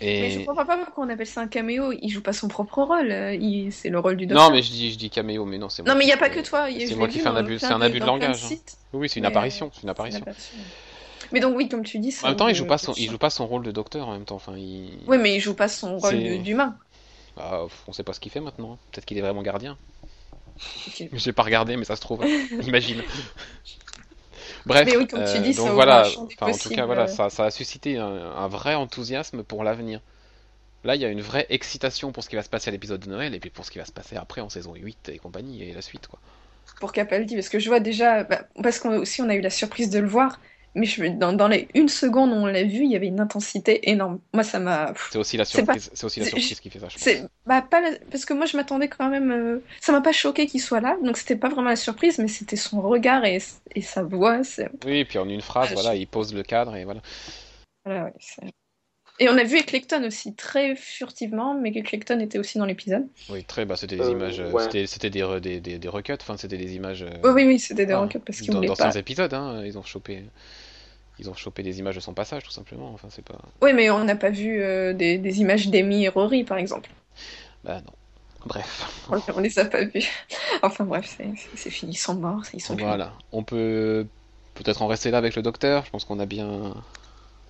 Mais je comprends pas pourquoi on appelle ça un caméo. Il joue pas son propre rôle. euh, il- C'est le rôle du docteur. non, mais je dis, je dis caméo, mais non, c'est moi Non, mais il n'y a pas que toi. c'est moi qui fais un abus- c'est un abus de langage, hein. Oui, c'est une apparition, euh, c'est une apparition. C'est une apparition. Mais donc oui, comme tu dis, En même temps, il joue pas son, il joue pas son rôle de docteur en même temps. Enfin, il... Oui, mais il joue pas son rôle d'humain. Bah, on sait pas ce qu'il fait maintenant. hein. Peut-être qu'il est vraiment gardien. Ok. J'ai pas regardé, mais ça se trouve. Imagine. Bref, Mais oui, comme tu euh, dis, donc voilà, en tout cas, voilà, ça, ça a suscité un, un vrai enthousiasme pour l'avenir. Là, il y a une vraie excitation pour ce qui va se passer à l'épisode de Noël et puis pour ce qui va se passer après en saison 8 et compagnie et la suite, quoi. Pour Capaldi, parce que je vois déjà, bah, parce qu'on aussi on a eu la surprise de le voir, mais je, dans, dans les une seconde où on l'a vu, il y avait une intensité énorme. Moi, ça m'a. C'est aussi la surprise, c'est aussi la surprise qui fait ça. je pense. C'est bah pas la- parce que moi je m'attendais quand même. euh, Ça m'a pas choqué qu'il soit là, donc c'était pas vraiment la surprise, mais c'était son regard et, et sa voix. Oui, et puis en une phrase, Ah, voilà, je- il pose le cadre et voilà. Voilà, ouais, et on a vu Eccleston aussi très furtivement, mais Eccleston était aussi dans l'épisode. Oui, très, bah, c'était des Euh, images, ouais. c'était, c'était des, des, des, des recuts, enfin, c'était des images. euh, Oui, oui, oui, c'était des ah, recuts parce qu'ils dans, dans pas. certains épisodes, hein, ils ont chopé, ils ont chopé des images de son passage, tout simplement. Enfin, c'est pas, Oui, mais on n'a pas vu euh, des, des images d'Amy et Rory, par exemple. bah non. Bref, On, on les a pas vus. Enfin bref, c'est fini, ils sont morts, ils sont plus voilà. On peut peut-être en rester là avec le docteur. Je pense qu'on a bien.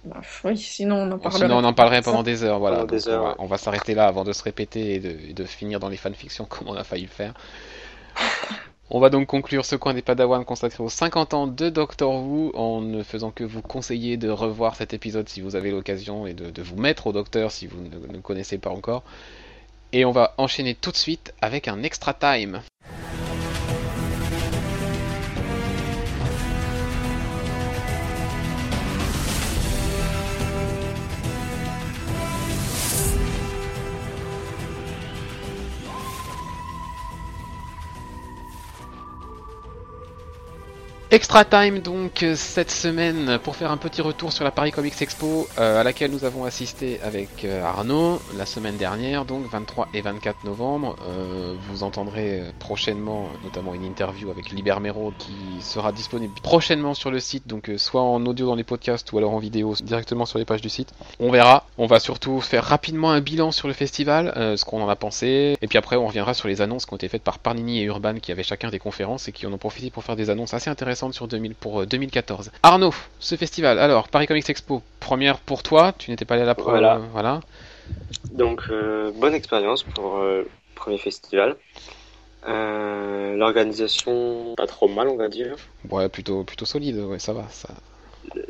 Bah, oui, sinon on en parlerait. Sinon, on en parlerait pendant des heures. Voilà. Des heures, on va, ouais. on va s'arrêter là avant de se répéter et de, et de finir dans les fanfictions comme on a failli le faire. On va donc conclure ce coin des Padawan consacré aux 50 ans de Doctor Who en ne faisant que vous conseiller de revoir cet épisode si vous avez l'occasion et de, de vous mettre au Docteur si vous ne, ne connaissez pas encore. Et on va enchaîner tout de suite avec un extra time. Extra time donc euh, cette semaine pour faire un petit retour sur la Paris Comics Expo euh, à laquelle nous avons assisté avec euh, Arnaud la semaine dernière donc 23 et 24 novembre. Vous entendrez prochainement notamment une interview avec Liber Mero qui sera disponible prochainement sur le site donc soit en audio dans les podcasts ou alors en vidéo directement sur les pages du site. On verra. On va surtout faire rapidement un bilan sur le festival, ce qu'on en a pensé et puis après on reviendra sur les annonces qui ont été faites par Parnini et Urban qui avaient chacun des conférences et qui en ont profité pour faire des annonces assez intéressantes sur 2000 pour euh, 2014. Arnaud, ce festival. Alors, Paris Comics Expo, première pour toi, tu n'étais pas allé à la première. Voilà. voilà. Donc, euh, bonne expérience pour euh, le premier festival. Euh, L'organisation, pas trop mal, on va dire. Ouais, plutôt, plutôt solide, ouais, ça va. Ça...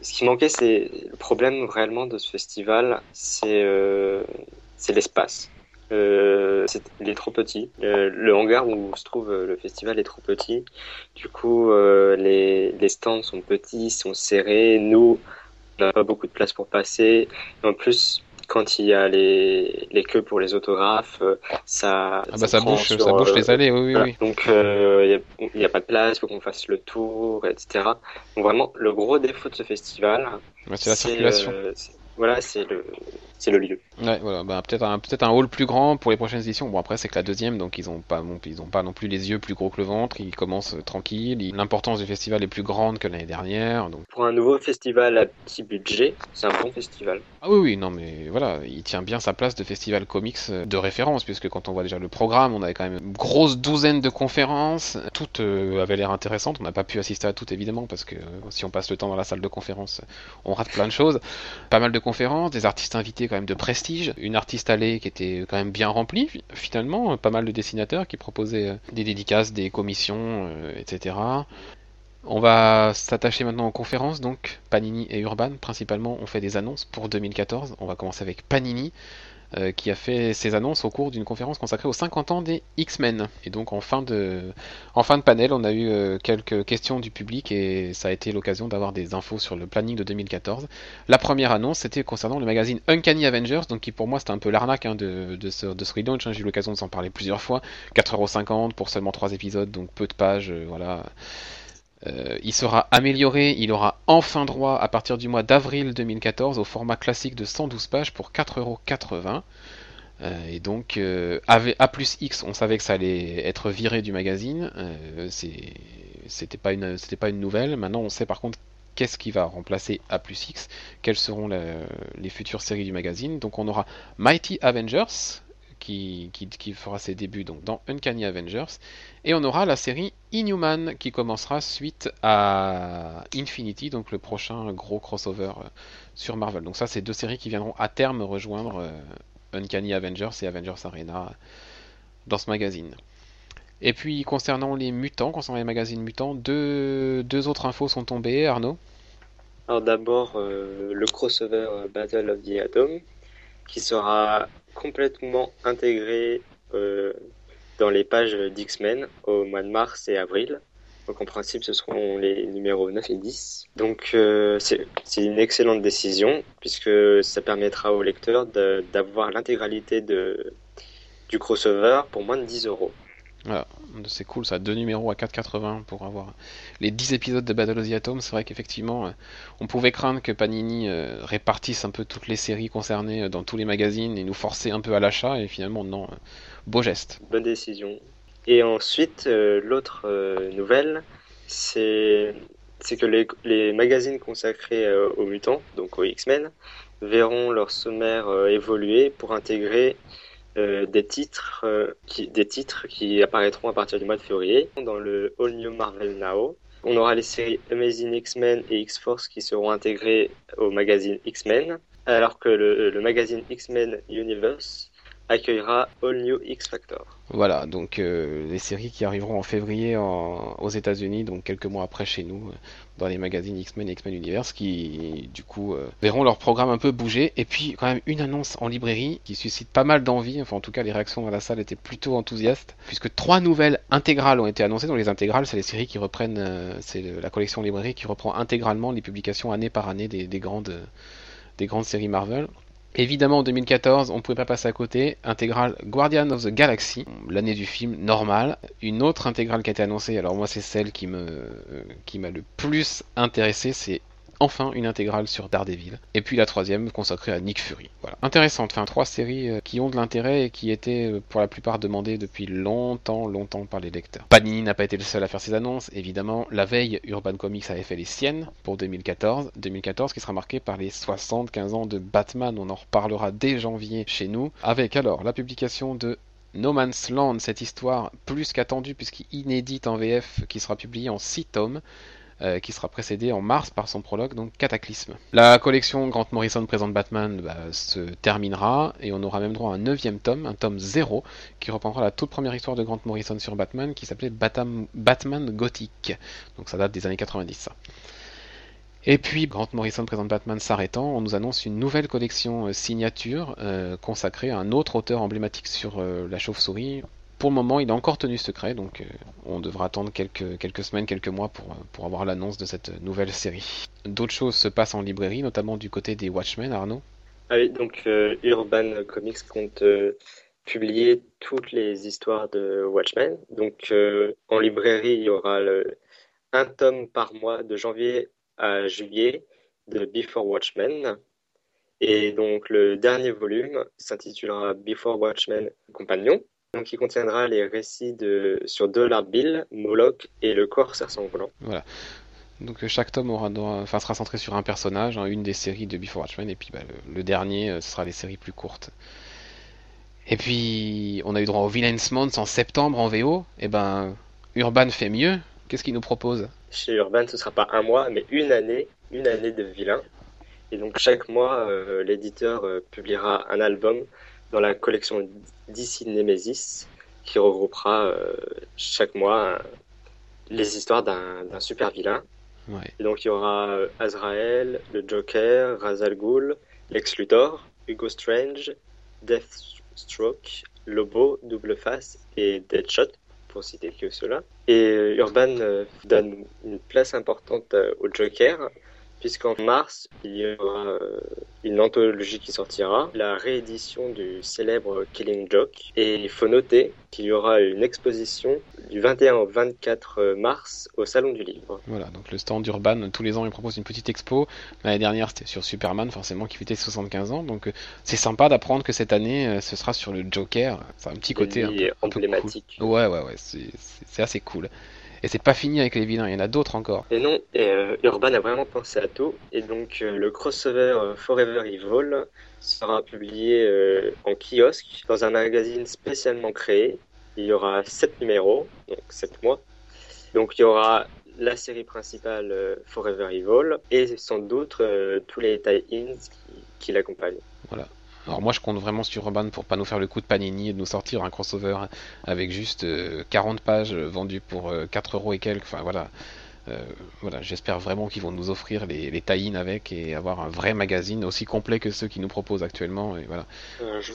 Ce qui manquait, c'est le problème réellement de ce festival, c'est euh, c'est l'espace. Euh, c'est- il est trop petit. Euh, le hangar où se trouve euh, le festival est trop petit. Du coup, euh, les, les stands sont petits, sont serrés. Nous, on n'a pas beaucoup de place pour passer. Et en plus, quand il y a les, les queues pour les autographes, euh, ça, Ah bah ça bouche, sur, ça bouche euh, les allées, oui, oui, voilà. oui. Donc euh, il n'y a, pas de place, il faut qu'on fasse le tour, etc. Donc vraiment, le gros défaut de ce festival, Ouais, c'est la circulation. euh, voilà, c'est le, c'est le lieu. Ouais, voilà, bah, peut-être un, peut-être un hall plus grand pour les prochaines éditions. Bon, après, c'est que la deuxième, donc ils ont pas, non- ils ont pas non plus les yeux plus gros que le ventre. Ils commencent euh, tranquilles. Ils- L'importance du festival est plus grande que l'année dernière. Donc, Pour un nouveau festival à petit budget, c'est un bon festival. ah oui, oui, non, mais voilà, il tient bien sa place de festival comics euh, de référence, puisque quand on voit déjà le programme, on avait quand même une grosse douzaine de conférences. Toutes euh, avaient l'air intéressantes. On n'a pas pu assister à toutes, évidemment, parce que euh, si on passe le temps dans la salle de conférence, on rate plein de choses. Pas mal de conférences, des artistes invités quand même de prestige, une artiste allée qui était quand même bien remplie fi- finalement, pas mal de dessinateurs qui proposaient euh, des dédicaces, des commissions, euh, etc. On va s'attacher maintenant aux conférences, donc Panini et Urban principalement ont fait des annonces pour 2014. On va commencer avec Panini euh, qui a fait ses annonces au cours d'une conférence consacrée aux 50 ans des X-Men. Et donc en fin de, en fin de panel, on a eu euh, quelques questions du public et ça a été l'occasion d'avoir des infos sur le planning de 2014. La première annonce, c'était concernant le magazine Uncanny Avengers, donc qui pour moi c'était un peu l'arnaque hein, de, de ce, de ce relaunch, hein. j'ai eu l'occasion de s'en parler plusieurs fois. 4,50€ pour seulement 3 épisodes, donc peu de pages, euh, voilà. Euh, il sera amélioré, il aura enfin droit à partir du mois d'avril 2014 au format classique de 112 pages pour 4,80€. Euh, et donc, euh, A plus X, on savait que ça allait être viré du magazine. C'était pas une, nouvelle. Maintenant, on sait par contre qu'est-ce qui va remplacer A plus X, quelles seront les futures séries du magazine. Donc, on aura Mighty Avengers qui, fera ses débuts donc dans Uncanny Avengers, et on aura la série Inhuman qui commencera suite à Infinity, donc le prochain gros crossover euh, sur Marvel. Donc ça, c'est deux séries qui viendront à terme rejoindre euh, Uncanny Avengers et Avengers Arena dans ce magazine. Et puis concernant les mutants, concernant les magazines mutants, deux, deux autres infos sont tombées, Arnaud. Alors d'abord, euh, le crossover Battle of the Atom, qui sera complètement intégré euh, dans les pages d'X-Men au mois de mars et avril. Donc en principe, ce seront les numéros 9 et 10. Donc euh, c'est une excellente décision puisque ça permettra au lecteur d'avoir l'intégralité du crossover pour moins de 10 euros. Voilà, c'est cool ça, deux numéros à 4,80 pour avoir les 10 épisodes de Battle of the Atom. C'est vrai qu'effectivement, euh, on pouvait craindre que Panini euh, répartisse un peu toutes les séries concernées euh, dans tous les magazines et nous forcer un peu à l'achat, et finalement, non, beau geste. Bonne décision. Et ensuite, l'autre nouvelle, c'est que les, magazines consacrés aux mutants, donc aux X-Men, verront leur sommaire évoluer pour intégrer euh, des titres euh, qui des titres qui apparaîtront à partir du mois de février dans le All New Marvel Now. On aura les séries Amazing X-Men et X-Force qui seront intégrées au magazine X-Men, alors que le, le magazine X-Men Universe accueillera All New X-Factor. Voilà, donc euh, les séries qui arriveront en février en- aux États-Unis, donc quelques mois après chez nous, euh, dans les magazines X-Men et X-Men Universe, qui du coup euh, verront leur programme un peu bouger. Et puis quand même une annonce en librairie qui suscite pas mal d'envie, enfin en tout cas les réactions à la salle étaient plutôt enthousiastes, puisque trois nouvelles intégrales ont été annoncées. Donc les intégrales, c'est les séries qui reprennent, c'est la collection librairie qui reprend intégralement les publications année par année des grandes, des grandes séries Marvel. Évidemment, en 2014, on ne pouvait pas passer à côté. Intégrale Guardian of the Galaxy, l'année du film normal. Une autre intégrale qui a été annoncée, alors moi c'est celle qui euh, qui m'a le plus intéressé, c'est enfin une intégrale sur Daredevil. Et puis la troisième consacrée à Nick Fury. Voilà, intéressante. Enfin, trois séries euh, qui ont de l'intérêt et qui étaient euh, pour la plupart demandées depuis longtemps, longtemps par les lecteurs. Panini n'a pas été le seul à faire ses annonces, évidemment. La veille, Urban Comics avait fait les siennes pour 2014. 2014 qui sera marqué par les 75 ans de Batman. On en reparlera dès janvier chez nous. Avec alors la publication de No Man's Land, cette histoire plus qu'attendue puisqu'inédite en VF qui sera publiée en 6 tomes. Euh, qui sera précédée en mars par son prologue, donc Cataclysme. La collection Grant Morrison présente Batman bah, se terminera et on aura même droit à un neuvième tome, un tome 0, qui reprendra la toute première histoire de Grant Morrison sur Batman qui s'appelait Batman Gothic. Donc ça date des années 90 ça. Et puis Grant Morrison présente Batman s'arrêtant, on nous annonce une nouvelle collection euh, signature euh, consacrée à un autre auteur emblématique sur la chauve-souris. Pour le moment, il est encore tenu secret, donc euh, on devra attendre quelques, quelques semaines, quelques mois pour, euh, pour avoir l'annonce de cette nouvelle série. D'autres choses se passent en librairie, notamment du côté des Watchmen, Arnaud? Ah oui, donc euh, Urban Comics compte publier toutes les histoires de Watchmen. Donc en librairie, il y aura un tome par mois de janvier à juillet de Before Watchmen. Et donc le dernier volume s'intitulera Before Watchmen Compagnon. Donc il contiendra les récits de sur Dollar Bill, Moloch et le corsaire sanglant. Voilà. Donc euh, chaque tome aura droit- enfin, sera centré sur un personnage, hein, une des séries de Before Watchmen, et puis bah, le, le dernier, euh, ce sera les séries plus courtes. Et puis, on a eu droit au Villain's Month en septembre en VO. Et ben, Urban fait mieux. Qu'est-ce qu'il nous propose? Chez Urban, ce sera pas un mois, mais une année, une année de vilain. Et donc chaque mois, euh, l'éditeur euh, publiera un album dans la collection DC Nemesis qui regroupera euh, chaque mois euh, les histoires d'un super vilain. Ouais. Et donc il y aura euh, Azrael, le Joker, Ra's al Ghul, Lex Luthor, Hugo Strange, Deathstroke, Lobo, Double Face et Deadshot, pour citer que cela. Et euh, Urban donne une place importante au Joker, puisqu'en mars, il y aura euh, une anthologie qui sortira, la réédition du célèbre Killing Joke. Et il faut noter qu'il y aura une exposition du 21 au 24 mars au Salon du Livre. Voilà, donc le stand d'Urban, tous les ans, il propose une petite expo. L'année dernière, c'était sur Superman, forcément, qui fêtait ses 75 ans. Donc, euh, c'est sympa d'apprendre que cette année, euh, ce sera sur le Joker. C'est un petit côté un peu, un peu emblématique. cool. Ouais, ouais, ouais, c'est assez cool. Et c'est pas fini avec les vilains, il y en a d'autres encore. Et non, et, euh, Urban a vraiment pensé à tout. Et donc, euh, le crossover euh, Forever Evil sera publié en kiosque dans un magazine spécialement créé. Il y aura 7 numéros, donc 7 mois. Donc, il y aura la série principale Forever Evil et sans doute tous les tie-ins qui, qui l'accompagnent. Alors moi je compte vraiment sur Urban pour pas nous faire le coup de Panini et de nous sortir un crossover avec juste euh, 40 pages euh, vendues pour euh, 4 euros et quelques. Enfin voilà. Euh, voilà, j'espère vraiment qu'ils vont nous offrir les, les tie-in avec et avoir un vrai magazine aussi complet que ceux qu'ils nous proposent actuellement. Et voilà. Euh, je,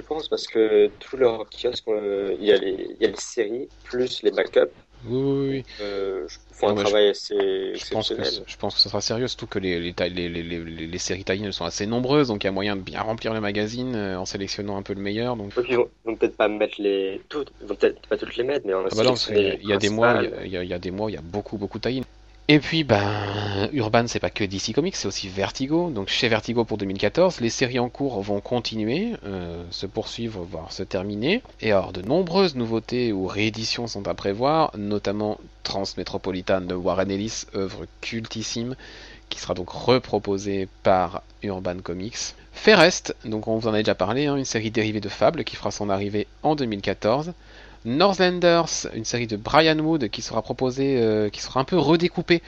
pense parce que tous leurs kiosques, euh, il y, y a les séries plus les backups. Oui, oui, oui. Euh, font un je- travail assez Je pense, que, je pense que ça sera sérieux, surtout que les, les, tailles- les, les, les, les- les séries tie sont assez nombreuses, donc il y a moyen de bien remplir le magazine euh, en sélectionnant un peu le meilleur. Donc... Donc ils vont, vont peut-être pas mettre les toutes, ils vont peut-être pas toutes les mettre, mais on a Ah bah non, parce il y a des mois, il y a, il y a- des mois, il y a beaucoup, beaucoup de tie Et puis, ben, Urban, c'est pas que DC Comics, c'est aussi Vertigo. Donc, chez Vertigo pour 2014, les séries en cours vont continuer, euh, se poursuivre, voire se terminer. Et alors, de nombreuses nouveautés ou rééditions sont à prévoir, notamment Transmétropolitan de Warren Ellis, œuvre cultissime, qui sera donc reproposée par Urban Comics. Ferrest, donc on vous en a déjà parlé, hein, une série dérivée de Fable qui fera son arrivée en 2014. Northlanders, une série de Brian Wood qui sera proposée, euh, qui sera un peu redécoupée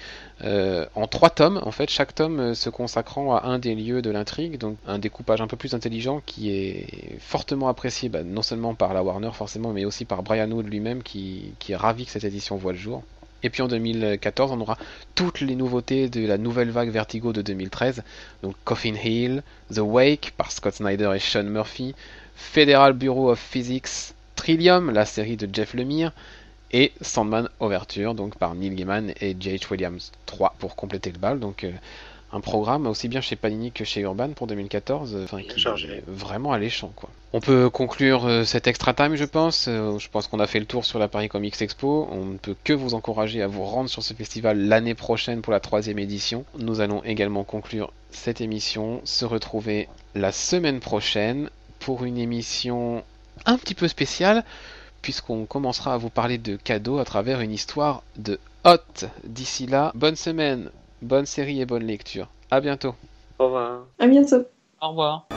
euh, en trois tomes, en fait, chaque tome euh, se consacrant à un des lieux de l'intrigue, donc un découpage un peu plus intelligent qui est fortement apprécié, bah, non seulement par la Warner forcément, mais aussi par Brian Wood lui-même qui, qui est ravi que cette édition voit le jour. Et puis en 2014, on aura toutes les nouveautés de la nouvelle vague Vertigo de 2013, donc Coffin Hill, The Wake par Scott Snyder et Sean Murphy, Federal Bureau of Physics, Trillium, la série de Jeff Lemire, et Sandman Overture, donc par Neil Gaiman et J.H. Williams 3 pour compléter le bal. Donc euh, un programme aussi bien chez Panini que chez Urban pour 2014, euh, enfin qui chargé. est vraiment alléchant quoi. On peut conclure euh, cet extra time, je pense. Euh, je pense qu'on a fait le tour sur la Paris Comics Expo. On ne peut que vous encourager à vous rendre sur ce festival l'année prochaine pour la troisième édition. Nous allons également conclure cette émission, se retrouver la semaine prochaine pour une émission un petit peu spéciale puisqu'on commencera à vous parler de cadeaux à travers une histoire de Hot. D'ici là, bonne semaine, bonne série et bonne lecture. À bientôt. Au revoir. À bientôt. Au revoir.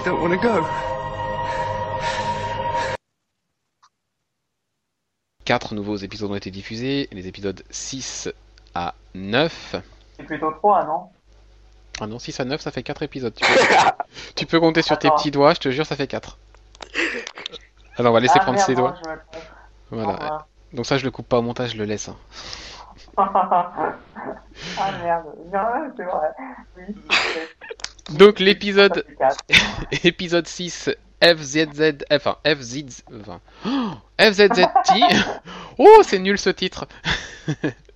I don't want to go. Quatre nouveaux épisodes ont été diffusés, les épisodes 6 à 9. C'est plutôt 3, non Ah non, 6 à 9, ça fait 4 épisodes. Tu peux, tu peux compter sur tes Attends. petits doigts, je te jure, ça fait 4. Alors on va laisser ah, prendre merde, ses doigts. Voilà. Donc ça, je le coupe pas au montage, je le laisse. hein. ah merde, non, c'est vrai. Oui, c'est- Donc l'épisode épisode 6 FZZ enfin FZZ enfin, oh, FZZT Oh, c'est nul ce titre.